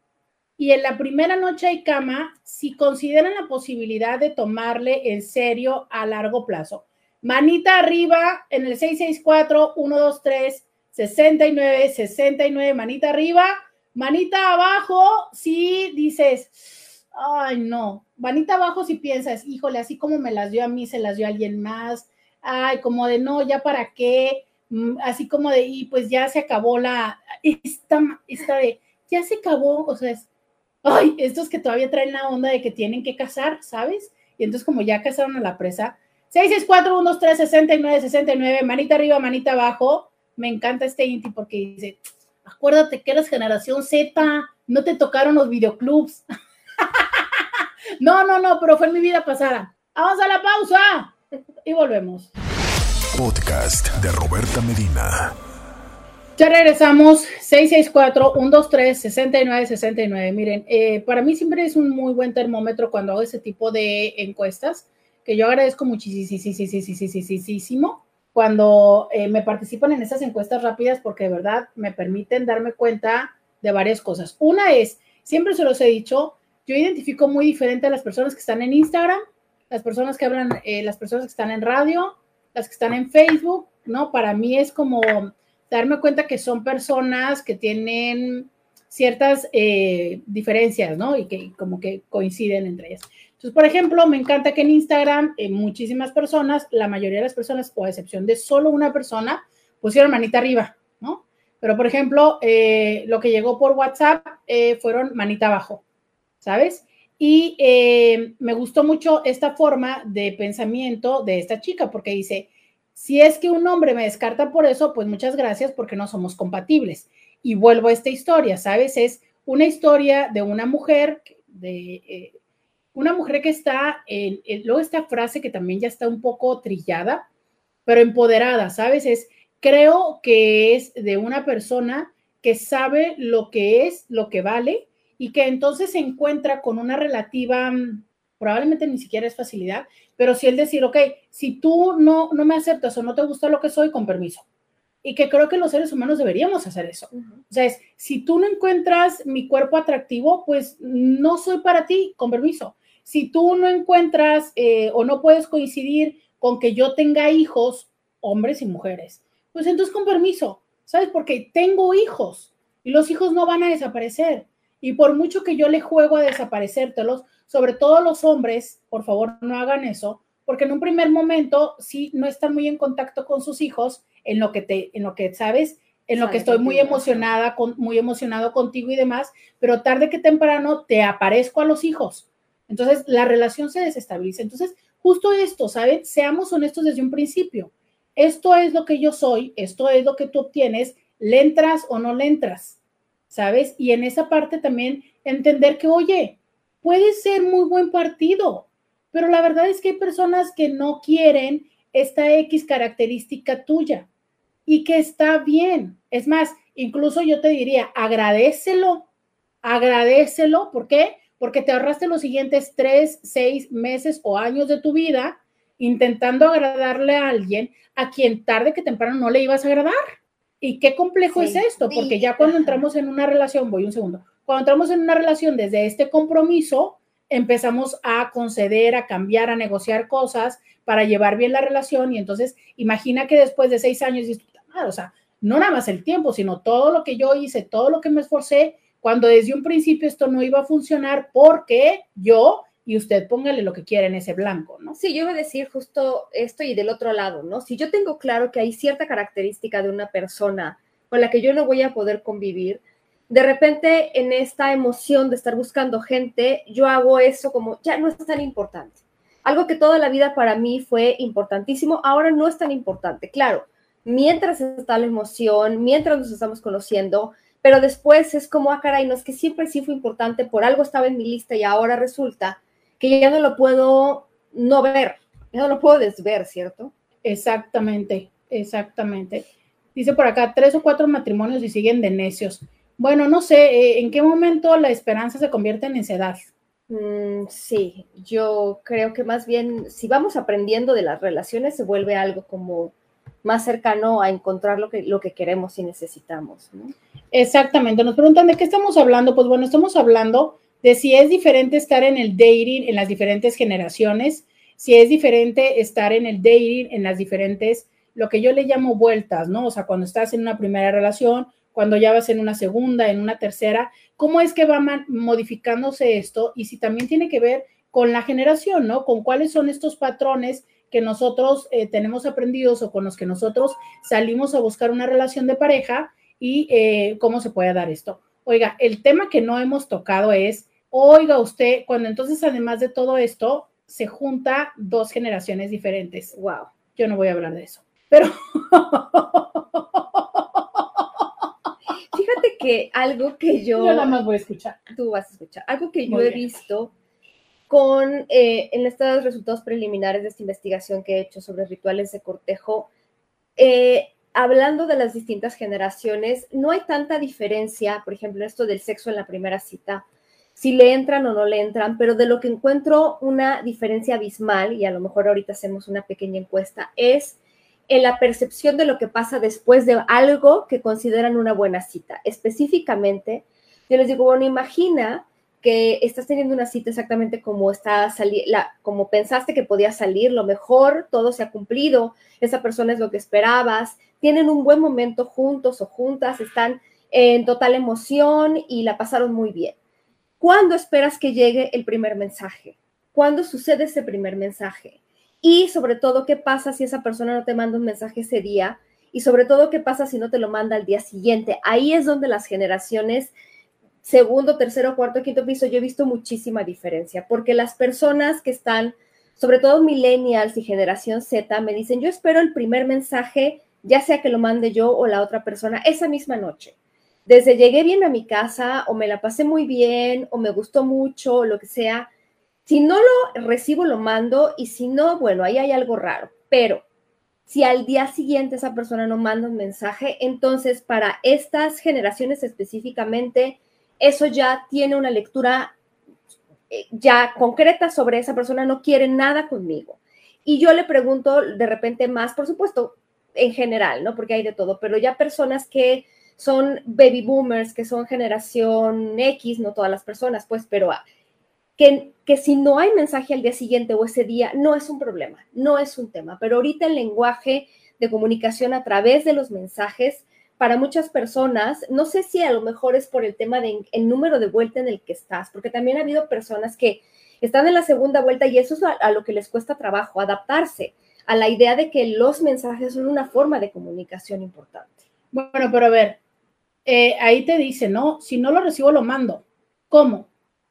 y en la primera noche hay cama, si consideran la posibilidad de tomarle en serio a largo plazo. Manita arriba en el 664-123-69, 69, manita arriba, manita abajo si dices, ay no, manita abajo si piensas, híjole, así como me las dio a mí, se las dio a alguien más, ay, como de no, ya para qué, mm, así como de, y pues ya se acabó la, esta, esta de, ya se acabó, o sea, es ay, estos que todavía traen la onda de que tienen que cazar, ¿sabes? Y entonces como ya cazaron a la presa, 664-123-69-69, manita arriba, manita abajo, me encanta este Inti porque dice, acuérdate que eres generación Z, no te tocaron los videoclubs. *laughs* no, no, no, pero fue en mi vida pasada. Vamos a la pausa y volvemos. Podcast de Roberta Medina. Ya regresamos, 664-123-6969. Miren, eh, para mí siempre es un muy buen termómetro cuando hago ese tipo de encuestas, que yo agradezco muchísimo cuando eh, me participan en esas encuestas rápidas porque de verdad me permiten darme cuenta de varias cosas. Una es, siempre se los he dicho, yo identifico muy diferente a las personas que están en Instagram, las personas que hablan, eh, las personas que están en radio, las que están en Facebook, ¿no? Para mí es como darme cuenta que son personas que tienen ciertas eh, diferencias, ¿no? Y que como que coinciden entre ellas. Entonces, por ejemplo, me encanta que en Instagram eh, muchísimas personas, la mayoría de las personas, o a excepción de solo una persona, pusieron manita arriba, ¿no? Pero, por ejemplo, eh, lo que llegó por WhatsApp fueron manita abajo, ¿sabes? Y me gustó mucho esta forma de pensamiento de esta chica, porque dice, si es que un hombre me descarta por eso, pues muchas gracias porque no somos compatibles. Y vuelvo a esta historia, ¿sabes? Es una historia de una mujer, de eh, una mujer que está, en, luego esta frase que también ya está un poco trillada, pero empoderada, ¿sabes? Es, creo que es de una persona que sabe lo que es, lo que vale y que entonces se encuentra con una relativa, mm, probablemente ni siquiera es facilidad, pero si él decir, ok, si tú no, no me aceptas o no te gusta lo que soy, con permiso. Y que creo que los seres humanos deberíamos hacer eso. O sea, es, si tú no encuentras mi cuerpo atractivo, pues no soy para ti, con permiso. Si tú no encuentras eh, o no puedes coincidir con que yo tenga hijos, hombres y mujeres, pues entonces con permiso, ¿sabes? Porque tengo hijos y los hijos no van a desaparecer. Y por mucho que yo le juego a desaparecértelos, sobre todo los hombres, por favor no hagan eso, porque en un primer momento sí no están muy en contacto con sus hijos, en lo que te, en lo que sabes, en lo que estoy muy emocionada, con, muy emocionado contigo y demás, pero tarde que temprano te aparezco a los hijos. Entonces la relación se desestabiliza. Entonces, justo esto, ¿saben? Seamos honestos desde un principio. Esto es lo que yo soy, esto es lo que tú obtienes, le entras o no le entras, ¿sabes? Y en esa parte también entender que, oye, puede ser muy buen partido, pero la verdad es que hay personas que no quieren esta X característica tuya y que está bien. Es más, incluso yo te diría, agradecelo, agradecelo. ¿Por qué? Porque te ahorraste los siguientes tres, seis meses o años de tu vida intentando agradarle a alguien a quien tarde que temprano no le ibas a agradar. ¿Y qué complejo es esto? Porque ya cuando entramos en una relación, voy un segundo, cuando entramos en una relación desde este compromiso, empezamos a conceder, a cambiar, a negociar cosas para llevar bien la relación y entonces imagina que después de seis años, o sea, no nada más el tiempo, sino todo lo que yo hice, todo lo que me esforcé, cuando desde un principio esto no iba a funcionar porque yo y usted póngale lo que quiera en ese blanco, ¿no? Sí, yo voy a decir justo esto y del otro lado, ¿no? Si yo tengo claro que hay cierta característica de una persona con la que yo no voy a poder convivir, de repente en esta emoción de estar buscando gente, yo hago eso como ya no es tan importante. Algo que toda la vida para mí fue importantísimo, ahora no es tan importante. Claro, mientras está la emoción, mientras nos estamos conociendo, pero después es como, ah, caray, no es que siempre sí fue importante, por algo estaba en mi lista y ahora resulta que ya no lo puedo no ver, ya no lo puedo desver, ¿cierto? Exactamente, exactamente. Dice por acá, tres o cuatro matrimonios y siguen de necios. Bueno, no sé, eh, ¿en qué momento la esperanza se convierte en necedad? Mm, sí, yo creo que más bien si vamos aprendiendo de las relaciones se vuelve algo como más cercano a encontrar lo que, lo que queremos y necesitamos. Exactamente, nos preguntan de qué estamos hablando. Pues bueno, estamos hablando de si es diferente estar en el dating en las diferentes generaciones, si es diferente estar en el dating en las diferentes, lo que yo le llamo vueltas, ¿no? O sea, cuando estás en una primera relación, cuando ya vas en una segunda, en una tercera, ¿cómo es que va modificándose esto? Y si también tiene que ver con la generación, ¿no? Con cuáles son estos patrones que nosotros eh, tenemos aprendidos o con los que nosotros salimos a buscar una relación de pareja y eh, cómo se puede dar esto. Oiga, el tema que no hemos tocado es, oiga usted, cuando entonces además de todo esto se junta dos generaciones diferentes. Wow, yo no voy a hablar de eso. Pero *laughs* Fíjate que algo que yo... Yo nada más voy a escuchar. Tú vas a escuchar. Algo que yo he visto con, eh, en estos resultados preliminares de esta investigación que he hecho sobre rituales de cortejo, eh, hablando de las distintas generaciones, no hay tanta diferencia, por ejemplo, esto del sexo en la primera cita, si le entran o no le entran, pero de lo que encuentro una diferencia abismal, y a lo mejor ahorita hacemos una pequeña encuesta, es en la percepción de lo que pasa después de algo que consideran una buena cita. Específicamente, yo les digo, bueno, imagina que estás teniendo una cita exactamente como está la, como pensaste que podía salir, lo mejor, todo se ha cumplido, esa persona es lo que esperabas, tienen un buen momento juntos o juntas, están en total emoción y la pasaron muy bien. ¿Cuándo esperas que llegue el primer mensaje? ¿Cuándo sucede ese primer mensaje? Y sobre todo, ¿qué pasa si esa persona no te manda un mensaje ese día? Y sobre todo, ¿qué pasa si no te lo manda al día siguiente? Ahí es donde las generaciones, segundo, tercero, cuarto, quinto piso, yo he visto muchísima diferencia, porque las personas que están, sobre todo millennials y generación Z, me dicen, yo espero el primer mensaje, ya sea que lo mande yo o la otra persona, esa misma noche. Desde llegué bien a mi casa o me la pasé muy bien o me gustó mucho o lo que sea, si no lo recibo, lo mando y si no, bueno, ahí hay algo raro. Pero si al día siguiente esa persona no manda un mensaje, entonces para estas generaciones específicamente, eso ya tiene una lectura eh, ya concreta sobre esa persona, no quiere nada conmigo. Y yo le pregunto de repente más, por supuesto, en general, ¿no? Porque hay de todo, pero ya personas que son baby boomers, que son generación X, no todas las personas, pues, pero que, si no hay mensaje al día siguiente o ese día, no es un problema, no es un tema. Pero ahorita el lenguaje de comunicación a través de los mensajes, para muchas personas, no sé si a lo mejor es por el tema del número de vuelta en el que estás, porque también ha habido personas que están en la segunda vuelta y eso es a, lo que les cuesta trabajo, adaptarse a la idea de que los mensajes son una forma de comunicación importante. Bueno, pero a ver, eh, ahí te dice, ¿no? Si no lo recibo, lo mando. ¿Cómo?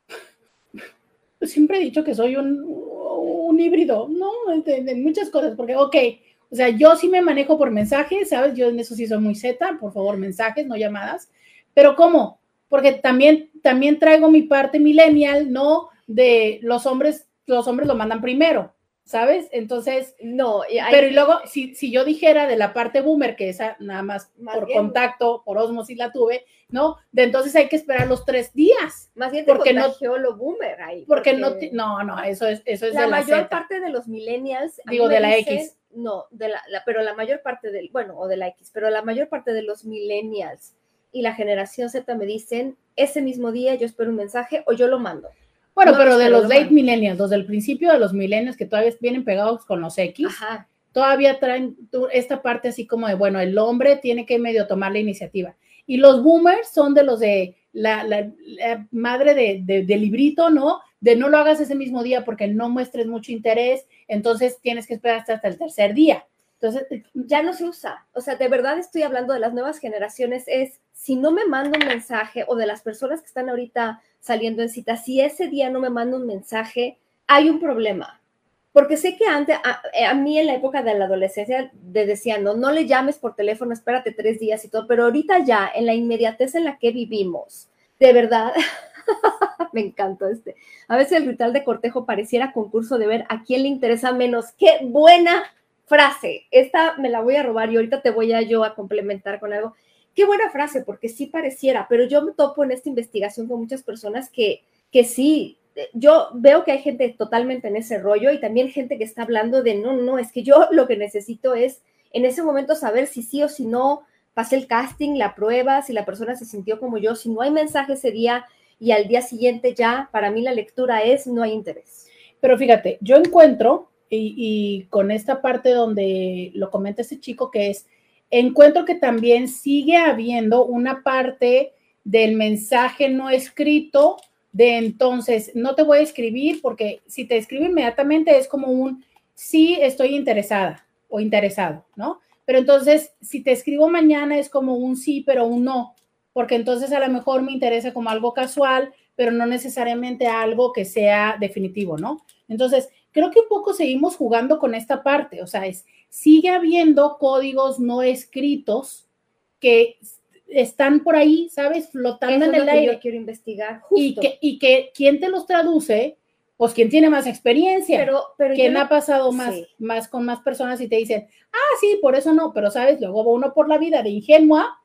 *laughs* siempre he dicho que soy un, híbrido, ¿no? De, muchas cosas, porque, ok, o sea, yo sí me manejo por mensajes, ¿sabes? Yo en eso sí soy muy zeta, por favor, mensajes, no llamadas. Pero ¿cómo? Porque también, también traigo mi parte millennial, ¿no? De los hombres, los hombres lo mandan primero. ¿sabes? Entonces, no, pero y luego, si, si, yo dijera de la parte boomer, que esa nada más, por contacto, por osmosis la tuve, ¿no? De entonces hay que esperar los tres días. Más bien te porque no lo boomer ahí. Porque, no, no, no, eso es, eso es la de la mayor parte de los millennials. Digo, de la X. No, de la, pero la mayor parte del, bueno, o de la X, pero la mayor parte de los millennials y la generación Z me dicen, ese mismo día yo espero un mensaje o yo lo mando. Bueno, pero de los late millennials, los del principio de los millennials que todavía vienen pegados con los X, todavía traen esta parte así como de, bueno, el hombre tiene que medio tomar la iniciativa. Y los boomers son de los de la, madre de, de, librito, ¿no? De no lo hagas ese mismo día porque no muestres mucho interés, entonces tienes que esperar hasta el tercer día. Entonces, ya no se usa. O sea, de verdad estoy hablando de las nuevas generaciones, es si no me manda un mensaje o de las personas que están ahorita saliendo en cita, si ese día no me manda un mensaje, hay un problema. Porque sé que antes, a, mí en la época de la adolescencia, de decían, no, no le llames por teléfono, espérate tres días y todo, pero ahorita ya, en la inmediatez en la que vivimos, de verdad, *laughs* *laughs* me encantó este. A veces el ritual de cortejo pareciera concurso de ver a quién le interesa menos. ¡Qué buena frase, esta me la voy a robar y ahorita te voy a yo a complementar con algo. Qué buena frase, porque sí pareciera, pero yo me topo en esta investigación con muchas personas que, que sí, yo veo que hay gente totalmente en ese rollo y también gente que está hablando de, no, no, es que yo lo que necesito es en ese momento saber si sí o si no pasé el casting, la prueba, si la persona se sintió como yo, si no hay mensaje ese y al día siguiente ya, para mí la lectura es, no hay interés. Pero fíjate, yo encuentro, y, con esta parte donde lo comenta este chico, que es, encuentro que también sigue habiendo una parte del mensaje no escrito de entonces, no te voy a escribir porque si te escribo inmediatamente es como un sí estoy interesada o interesado, ¿no? Pero entonces, si te escribo mañana es como un sí, pero un no, porque entonces a lo mejor me interesa como algo casual, pero no necesariamente algo que sea definitivo, ¿no? Entonces, creo que un poco seguimos jugando con esta parte, o sea, es, sigue habiendo códigos no escritos que están por ahí, ¿sabes? Flotando en el aire. yo quiero investigar. Y que, y que quien te los traduce, pues quien tiene más experiencia, pero, pero quien ha pasado más, más con más personas y te dicen, ah, sí, por eso no, pero sabes, luego va uno por la vida de ingenua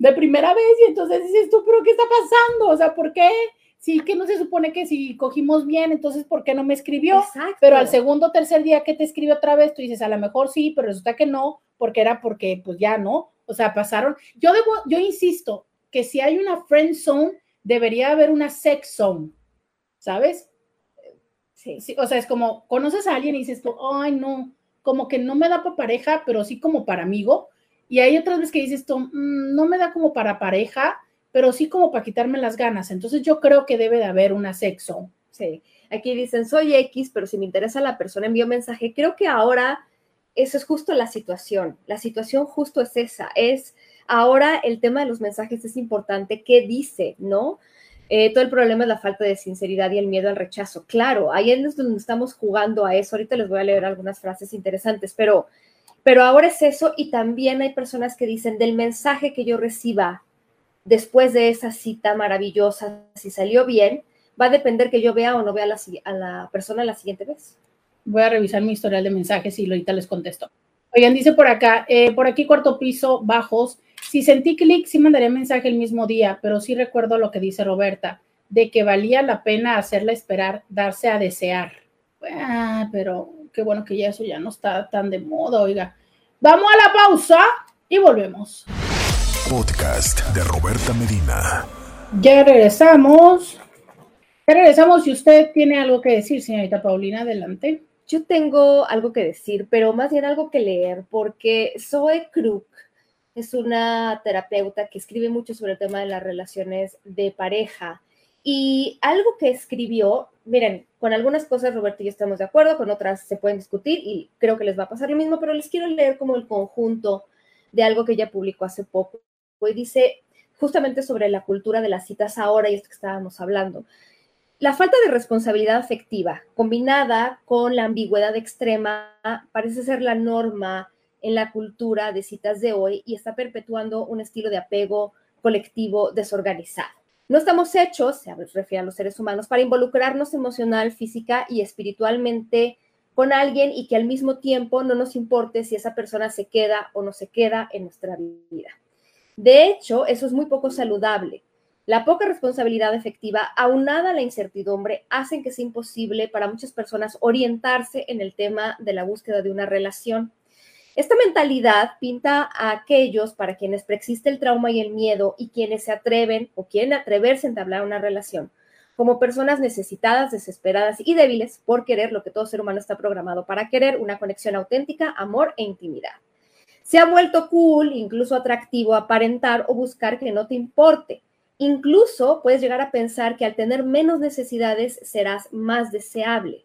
de primera vez y entonces dices tú, pero ¿qué está pasando? O sea, ¿por qué? Sí, que no se supone que si cogimos bien, entonces ¿por qué no me escribió? Exacto. Pero al segundo o tercer día que te escribe otra vez, tú dices, a lo mejor sí, pero resulta que no, porque era porque pues ya no, o sea, pasaron. Yo debo, yo insisto que si hay una friend zone, debería haber una sex zone, ¿sabes? Sí. sí. O sea, es como, conoces a alguien y dices tú, ay, no, como que no me da para pareja, pero sí como para amigo. Y hay otras veces que dices tú, mm, no me da como para pareja, pero sí como para quitarme las ganas. Entonces yo creo que debe de haber una sex zone. Sí. Aquí dicen, soy X, pero si me interesa la persona, envío mensaje. Creo que ahora eso es justo la situación. La situación justo es esa. Es ahora el tema de los mensajes es importante. ¿Qué dice? ¿No? Eh, todo el problema es la falta de sinceridad y el miedo al rechazo. Claro, ahí es donde estamos jugando a eso. Ahorita les voy a leer algunas frases interesantes, pero, pero ahora es eso y también hay personas que dicen del mensaje que yo reciba después de esa cita maravillosa, si salió bien, va a depender que yo vea o no vea a la, persona la siguiente vez. Voy a revisar mi historial de mensajes y ahorita les contesto. Oigan, dice por acá, eh, por aquí cuarto piso, bajos. Si sentí clic, sí mandaría mensaje el mismo día, pero sí recuerdo lo que dice Roberta, de que valía la pena hacerla esperar, darse a desear. Ah, pero qué bueno que ya eso ya no está tan de moda, oiga. Vamos a la pausa y volvemos. Podcast de Roberta Medina. Ya regresamos. Ya regresamos. Si usted tiene algo que decir, señorita Paulina, adelante. Yo tengo algo que decir, pero más bien algo que leer, porque Zoe Krug es una terapeuta que escribe mucho sobre el tema de las relaciones de pareja. Y algo que escribió, miren, con algunas cosas Roberto y yo estamos de acuerdo, con otras se pueden discutir y creo que les va a pasar lo mismo, pero les quiero leer como el conjunto de algo que ella publicó hace poco. Y dice justamente sobre la cultura de las citas ahora y esto que estábamos hablando. La falta de responsabilidad afectiva, combinada con la ambigüedad extrema, parece ser la norma en la cultura de citas de hoy y está perpetuando un estilo de apego colectivo desorganizado. No estamos hechos, se refiere a los seres humanos, para involucrarnos emocional, física y espiritualmente con alguien y que al mismo tiempo no nos importe si esa persona se queda o no se queda en nuestra vida. De hecho, eso es muy poco saludable la poca responsabilidad efectiva, aunada a la incertidumbre, hacen que sea imposible para muchas personas orientarse en el tema de la búsqueda de una relación. Esta mentalidad pinta a aquellos para quienes preexiste el trauma y el miedo y quienes se atreven o quieren atreverse a entablar una relación como personas necesitadas, desesperadas y débiles por querer lo que todo ser humano está programado para querer, una conexión auténtica, amor e intimidad. Se ha vuelto cool, incluso atractivo, aparentar o buscar que no te importe, Incluso puedes llegar a pensar que al tener menos necesidades serás más deseable.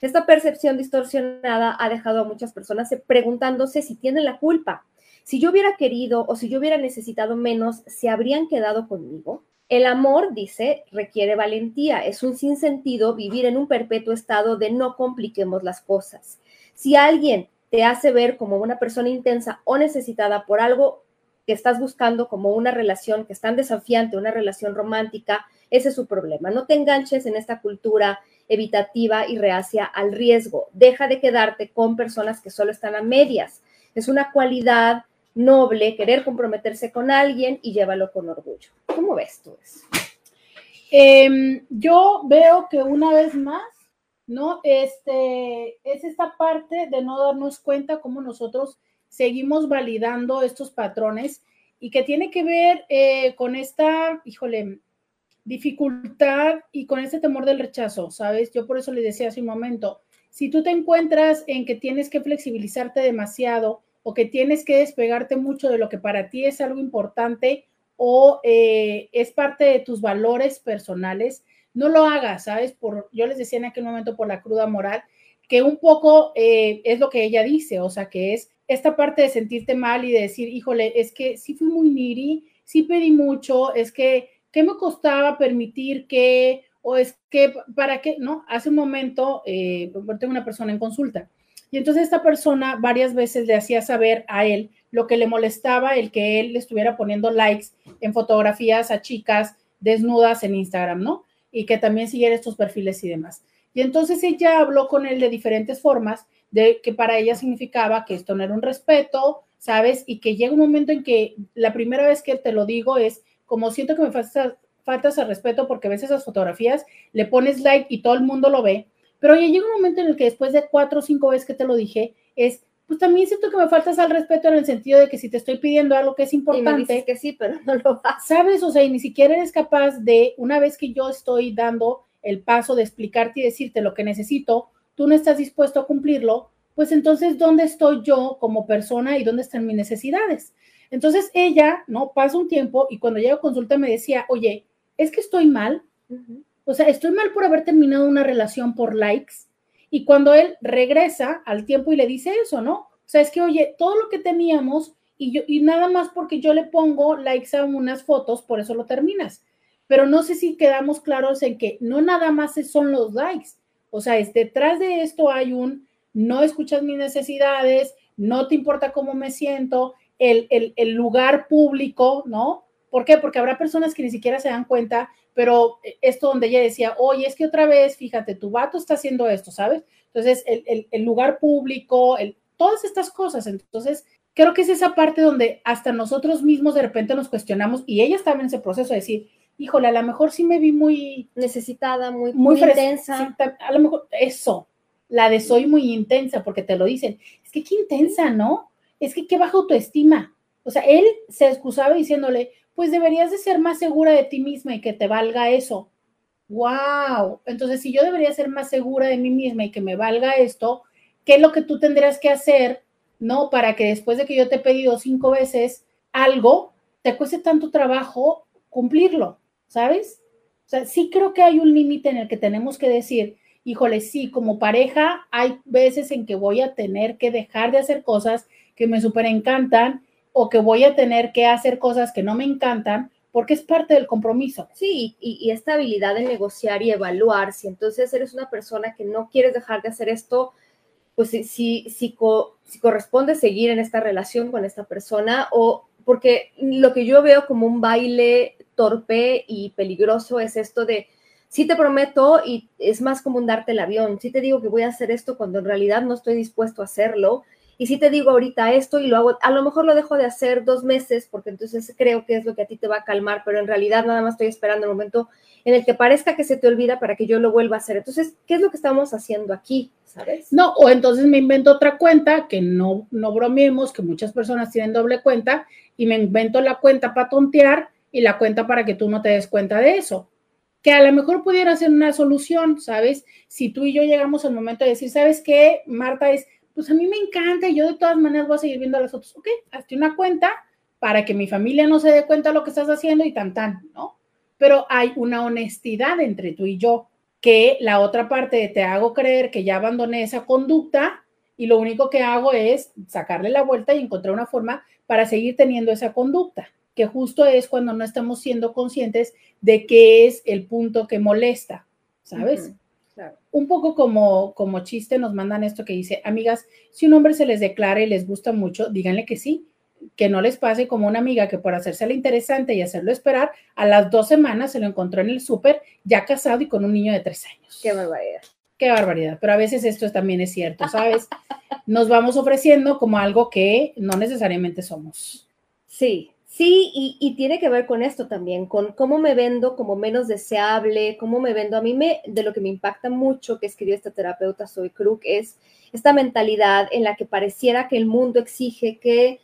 Esta percepción distorsionada ha dejado a muchas personas preguntándose si tienen la culpa. Si yo hubiera querido o si yo hubiera necesitado menos, ¿se habrían quedado conmigo? El amor, dice, requiere valentía. Es un sinsentido vivir en un perpetuo estado de no compliquemos las cosas. Si alguien te hace ver como una persona intensa o necesitada por algo, que estás buscando como una relación que es tan desafiante, una relación romántica, Ese es su problema. No te enganches en esta cultura evitativa y reacia al riesgo. Deja de quedarte con personas que solo están a medias. Es una cualidad noble querer comprometerse con alguien y llévalo con orgullo. ¿Cómo ves tú eso? Em, yo veo que una vez más, ¿no? Este, es esta parte de no darnos cuenta cómo nosotros seguimos validando estos patrones y que tiene que ver eh, con esta, híjole, dificultad y con este temor del rechazo, ¿sabes? Yo por eso le decía hace un momento, si tú te encuentras en que tienes que flexibilizarte demasiado o que tienes que despegarte mucho de lo que para ti es algo importante o eh, es parte de tus valores personales, no lo hagas, ¿sabes? Por, yo les decía en aquel momento por la cruda moral, que un poco eh, es lo que ella dice, o sea, que es esta parte de sentirte mal y de decir, híjole, es que sí fui muy niri, sí pedí mucho, es que ¿qué me costaba permitir que, o es que, para qué, no? Hace un momento, eh, tengo una persona en consulta, y entonces esta persona varias veces le hacía saber a él lo que le molestaba, el que él le estuviera poniendo likes en fotografías a chicas desnudas en Instagram, ¿no? Y que también siguiera estos perfiles y demás. Y entonces ella habló con él de diferentes formas, de que para ella significaba que esto no era un respeto, ¿sabes? Y que llega un momento en que la primera vez que te lo digo es, como siento que me falta, faltas al respeto porque ves esas fotografías, le pones like y todo el mundo lo ve, pero oye, llega un momento en el que después de cuatro o cinco veces que te lo dije, es, pues también siento que me faltas al respeto en el sentido de que si te estoy pidiendo algo que es importante, que sí, pero no lo vas. Sabes, o sea, y ni siquiera eres capaz de, una vez que yo estoy dando el paso de explicarte y decirte lo que necesito, tú no estás dispuesto a cumplirlo, pues entonces, ¿dónde estoy yo como persona y dónde están mis necesidades? Entonces ella, ¿no? Pasa un tiempo y cuando llega a consulta me decía, oye, es que estoy mal. O sea, estoy mal por haber terminado una relación por likes. Y cuando él regresa al tiempo y le dice eso, ¿no? O sea, es que, oye, todo lo que teníamos y, yo, y nada más porque yo le pongo likes a unas fotos, por eso lo terminas. Pero no sé si quedamos claros en que no nada más son los likes. O sea, es detrás de esto hay un no escuchas mis necesidades, no te importa cómo me siento, el, lugar público, ¿no? ¿Por qué? Porque habrá personas que ni siquiera se dan cuenta, pero esto donde ella decía, oye, es que otra vez, fíjate, tu vato está haciendo esto, ¿sabes? Entonces, el, lugar público, todas estas cosas. Entonces, creo que es esa parte donde hasta nosotros mismos de repente nos cuestionamos y ella estaba en ese proceso de decir, híjole, a lo mejor sí me vi muy necesitada, muy, muy, intensa. a lo mejor eso, la de soy muy intensa, porque te lo dicen. Es que qué intensa, ¿no? Es que qué baja autoestima. O sea, él se excusaba diciéndole, pues deberías de ser más segura de ti misma y que te valga eso. ¡Wow! Entonces, si yo debería ser más segura de mí misma y que me valga esto, ¿qué es lo que tú tendrías que hacer, no? Para que después de que yo te he pedido cinco veces algo, te cueste tanto trabajo cumplirlo, ¿sabes? O sea, sí creo que hay un límite en el que tenemos que decir, híjole, sí, como pareja hay veces en que voy a tener que dejar de hacer cosas que me súper encantan o que voy a tener que hacer cosas que no me encantan porque es parte del compromiso. Sí, y, esta habilidad de negociar y evaluar, si entonces eres una persona que no quieres dejar de hacer esto, pues si, si, si, corresponde seguir en esta relación con esta persona o porque lo que yo veo como un baile torpe y peligroso es esto de, sí te prometo y es más como un darte el avión, sí te digo que voy a hacer esto cuando en realidad no estoy dispuesto a hacerlo y si te digo ahorita esto y lo hago, a lo mejor lo dejo de hacer dos meses porque entonces creo que es lo que a ti te va a calmar, pero en realidad nada más estoy esperando el momento en el que parezca que se te olvida para que yo lo vuelva a hacer. Entonces, ¿qué es lo que estamos haciendo aquí? ¿Sabes? No, o entonces me invento otra cuenta, que no, no bromeemos, que muchas personas tienen doble cuenta, y me invento la cuenta para tontear y la cuenta para que tú no te des cuenta de eso. Que a lo mejor pudiera ser una solución, ¿sabes? Si tú y yo llegamos al momento de decir, ¿sabes qué? Marta es, pues a mí me encanta y yo de todas maneras voy a seguir viendo las fotos. Ok, hazte una cuenta para que mi familia no se dé cuenta de lo que estás haciendo y tan tan, ¿no? Pero hay una honestidad entre tú y yo, que la otra parte de te hago creer que ya abandoné esa conducta y lo único que hago es sacarle la vuelta y encontrar una forma para seguir teniendo esa conducta, que justo es cuando no estamos siendo conscientes de qué es el punto que molesta, ¿sabes? Un poco como, como chiste nos mandan esto que dice, amigas, si un hombre se les declara y les gusta mucho, díganle que sí. que no les pase como una amiga que por hacerse la interesante y hacerlo esperar, a las dos semanas se lo encontró en el súper, ya casado y con un niño de tres años. Qué barbaridad. Qué barbaridad, pero a veces esto también es cierto, *laughs* ¿sabes? Nos vamos ofreciendo como algo que no necesariamente somos. Sí, sí, y, y, tiene que ver con esto también, con cómo me vendo como menos deseable, cómo me vendo. A mí me, de lo que me impacta mucho que escribió esta terapeuta Zoe Krug es esta mentalidad en la que pareciera que el mundo exige que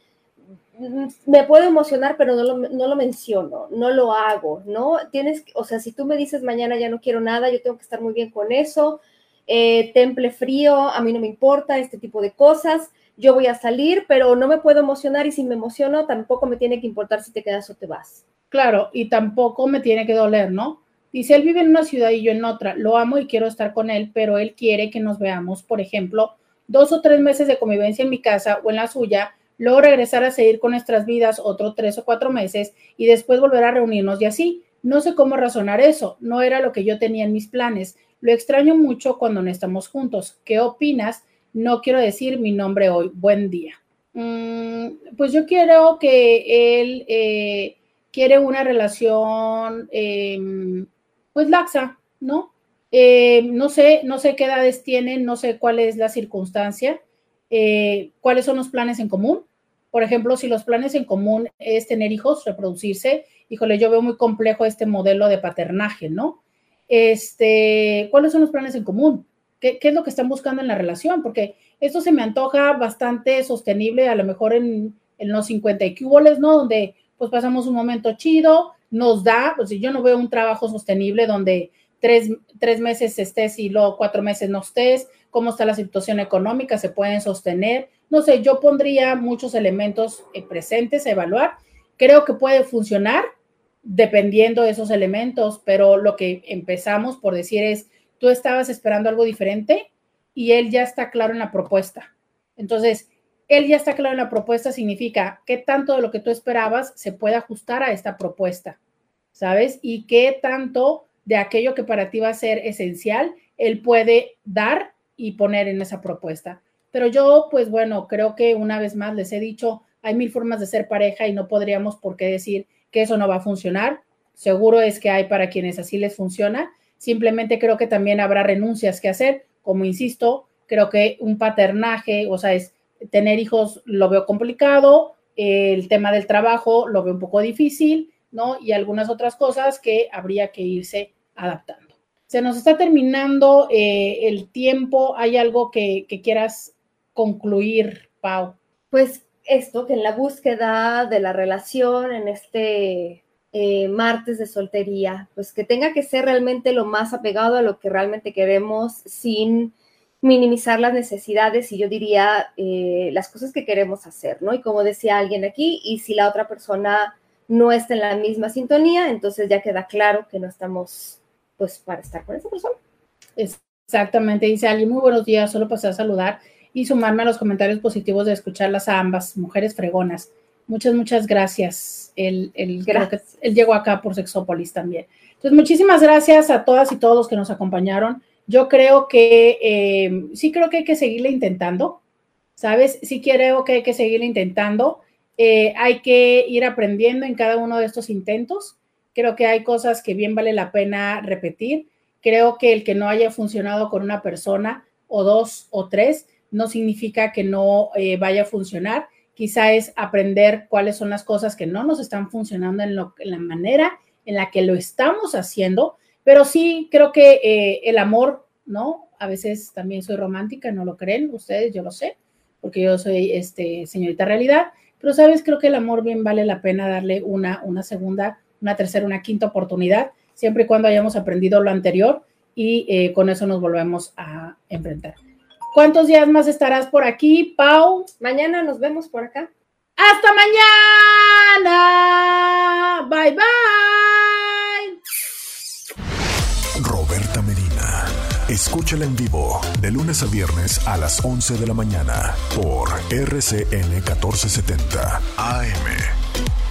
me puedo emocionar, pero no lo, no lo, menciono, no lo hago, ¿no? Tienes, o sea, si tú me dices mañana ya no quiero nada, yo tengo que estar muy bien con eso, eh, temple frío, a mí no me importa este tipo de cosas, yo voy a salir, pero no me puedo emocionar y si me emociono, tampoco me tiene que importar si te quedas o te vas. Claro, y tampoco me tiene que doler, ¿no? Dice, él vive en una ciudad y yo en otra, lo amo y quiero estar con él, pero él quiere que nos veamos, por ejemplo, dos o tres meses de convivencia en mi casa o en la suya, luego regresar a seguir con nuestras vidas otros tres o cuatro meses y después volver a reunirnos y así. No sé cómo razonar eso, no era lo que yo tenía en mis planes. Lo extraño mucho cuando no estamos juntos. ¿Qué opinas? No quiero decir mi nombre hoy. Buen día. Mm, pues yo quiero que él eh, quiere una relación, em, pues laxa, ¿no? Eh, no sé, no sé qué edades tienen, no sé cuál es la circunstancia, eh, cuáles son los planes en común. Por ejemplo, si los planes en común es tener hijos, reproducirse, híjole, yo veo muy complejo este modelo de paternaje, ¿no? Este, ¿cuáles son los planes en común? ¿Qué, es lo que están buscando en la relación? Porque esto se me antoja bastante sostenible, a lo mejor en, los 50 y cuboles, ¿no? Donde pues pasamos un momento chido, nos da, pues si yo no veo un trabajo sostenible donde tres, tres meses estés y luego cuatro meses no estés, cómo está la situación económica, se pueden sostener. No sé, yo pondría muchos elementos eh, presentes a evaluar. Creo que puede funcionar dependiendo de esos elementos, pero lo que empezamos por decir es, tú estabas esperando algo diferente y él ya está claro en la propuesta. Entonces, él ya está claro en la propuesta significa qué tanto de lo que tú esperabas se puede ajustar a esta propuesta, ¿sabes? Y qué tanto de aquello que para ti va a ser esencial, él puede dar y poner en esa propuesta. Pero yo, pues bueno, creo que una vez más les he dicho, hay mil formas de ser pareja y no podríamos por qué decir que eso no va a funcionar. Seguro es que hay para quienes así les funciona. Simplemente creo que también habrá renuncias que hacer. Como insisto, creo que un paternaje, o sea, es tener hijos lo veo complicado, el tema del trabajo lo veo un poco difícil, ¿no? Y algunas otras cosas que habría que irse adaptando. Se nos está terminando eh, el tiempo. ¿Hay algo que, quieras concluir, Pau? Pues esto, que en la búsqueda de la relación, en este eh, martes de soltería, pues que tenga que ser realmente lo más apegado a lo que realmente queremos sin minimizar las necesidades y yo diría eh, las cosas que queremos hacer, ¿no? Y como decía alguien aquí, y si la otra persona no está en la misma sintonía, entonces ya queda claro que no estamos pues para estar con esa persona. Exactamente, dice alguien, muy buenos días, solo pasé a saludar y sumarme a los comentarios positivos de escucharlas a ambas, mujeres fregonas. Muchas, muchas gracias. Él, él, él llegó acá por Sexópolis también. Entonces, muchísimas gracias a todas y todos los que nos acompañaron. Yo creo que eh, sí creo que hay que seguirle intentando, ¿sabes? Sí creo que hay que seguirle intentando. Eh, hay que ir aprendiendo en cada uno de estos intentos. Creo que hay cosas que bien vale la pena repetir. Creo que el que no haya funcionado con una persona o dos o tres no significa que no eh, vaya a funcionar. Quizá es aprender cuáles son las cosas que no nos están funcionando en, la manera en la que lo estamos haciendo, pero sí creo que eh, el amor, ¿no? A veces también soy romántica, no lo creen ustedes, yo lo sé, porque yo soy este, señorita realidad, pero sabes, creo que el amor bien vale la pena darle una, una segunda una tercera, una quinta oportunidad, siempre y cuando hayamos aprendido lo anterior y eh, con eso nos volvemos a enfrentar. ¿Cuántos días más estarás por aquí, Pau? Mañana nos vemos por acá. Hasta mañana. Bye bye. Roberta Medina. Escúchala en vivo de lunes a viernes a las 11 de la mañana por RCN 1470 AM.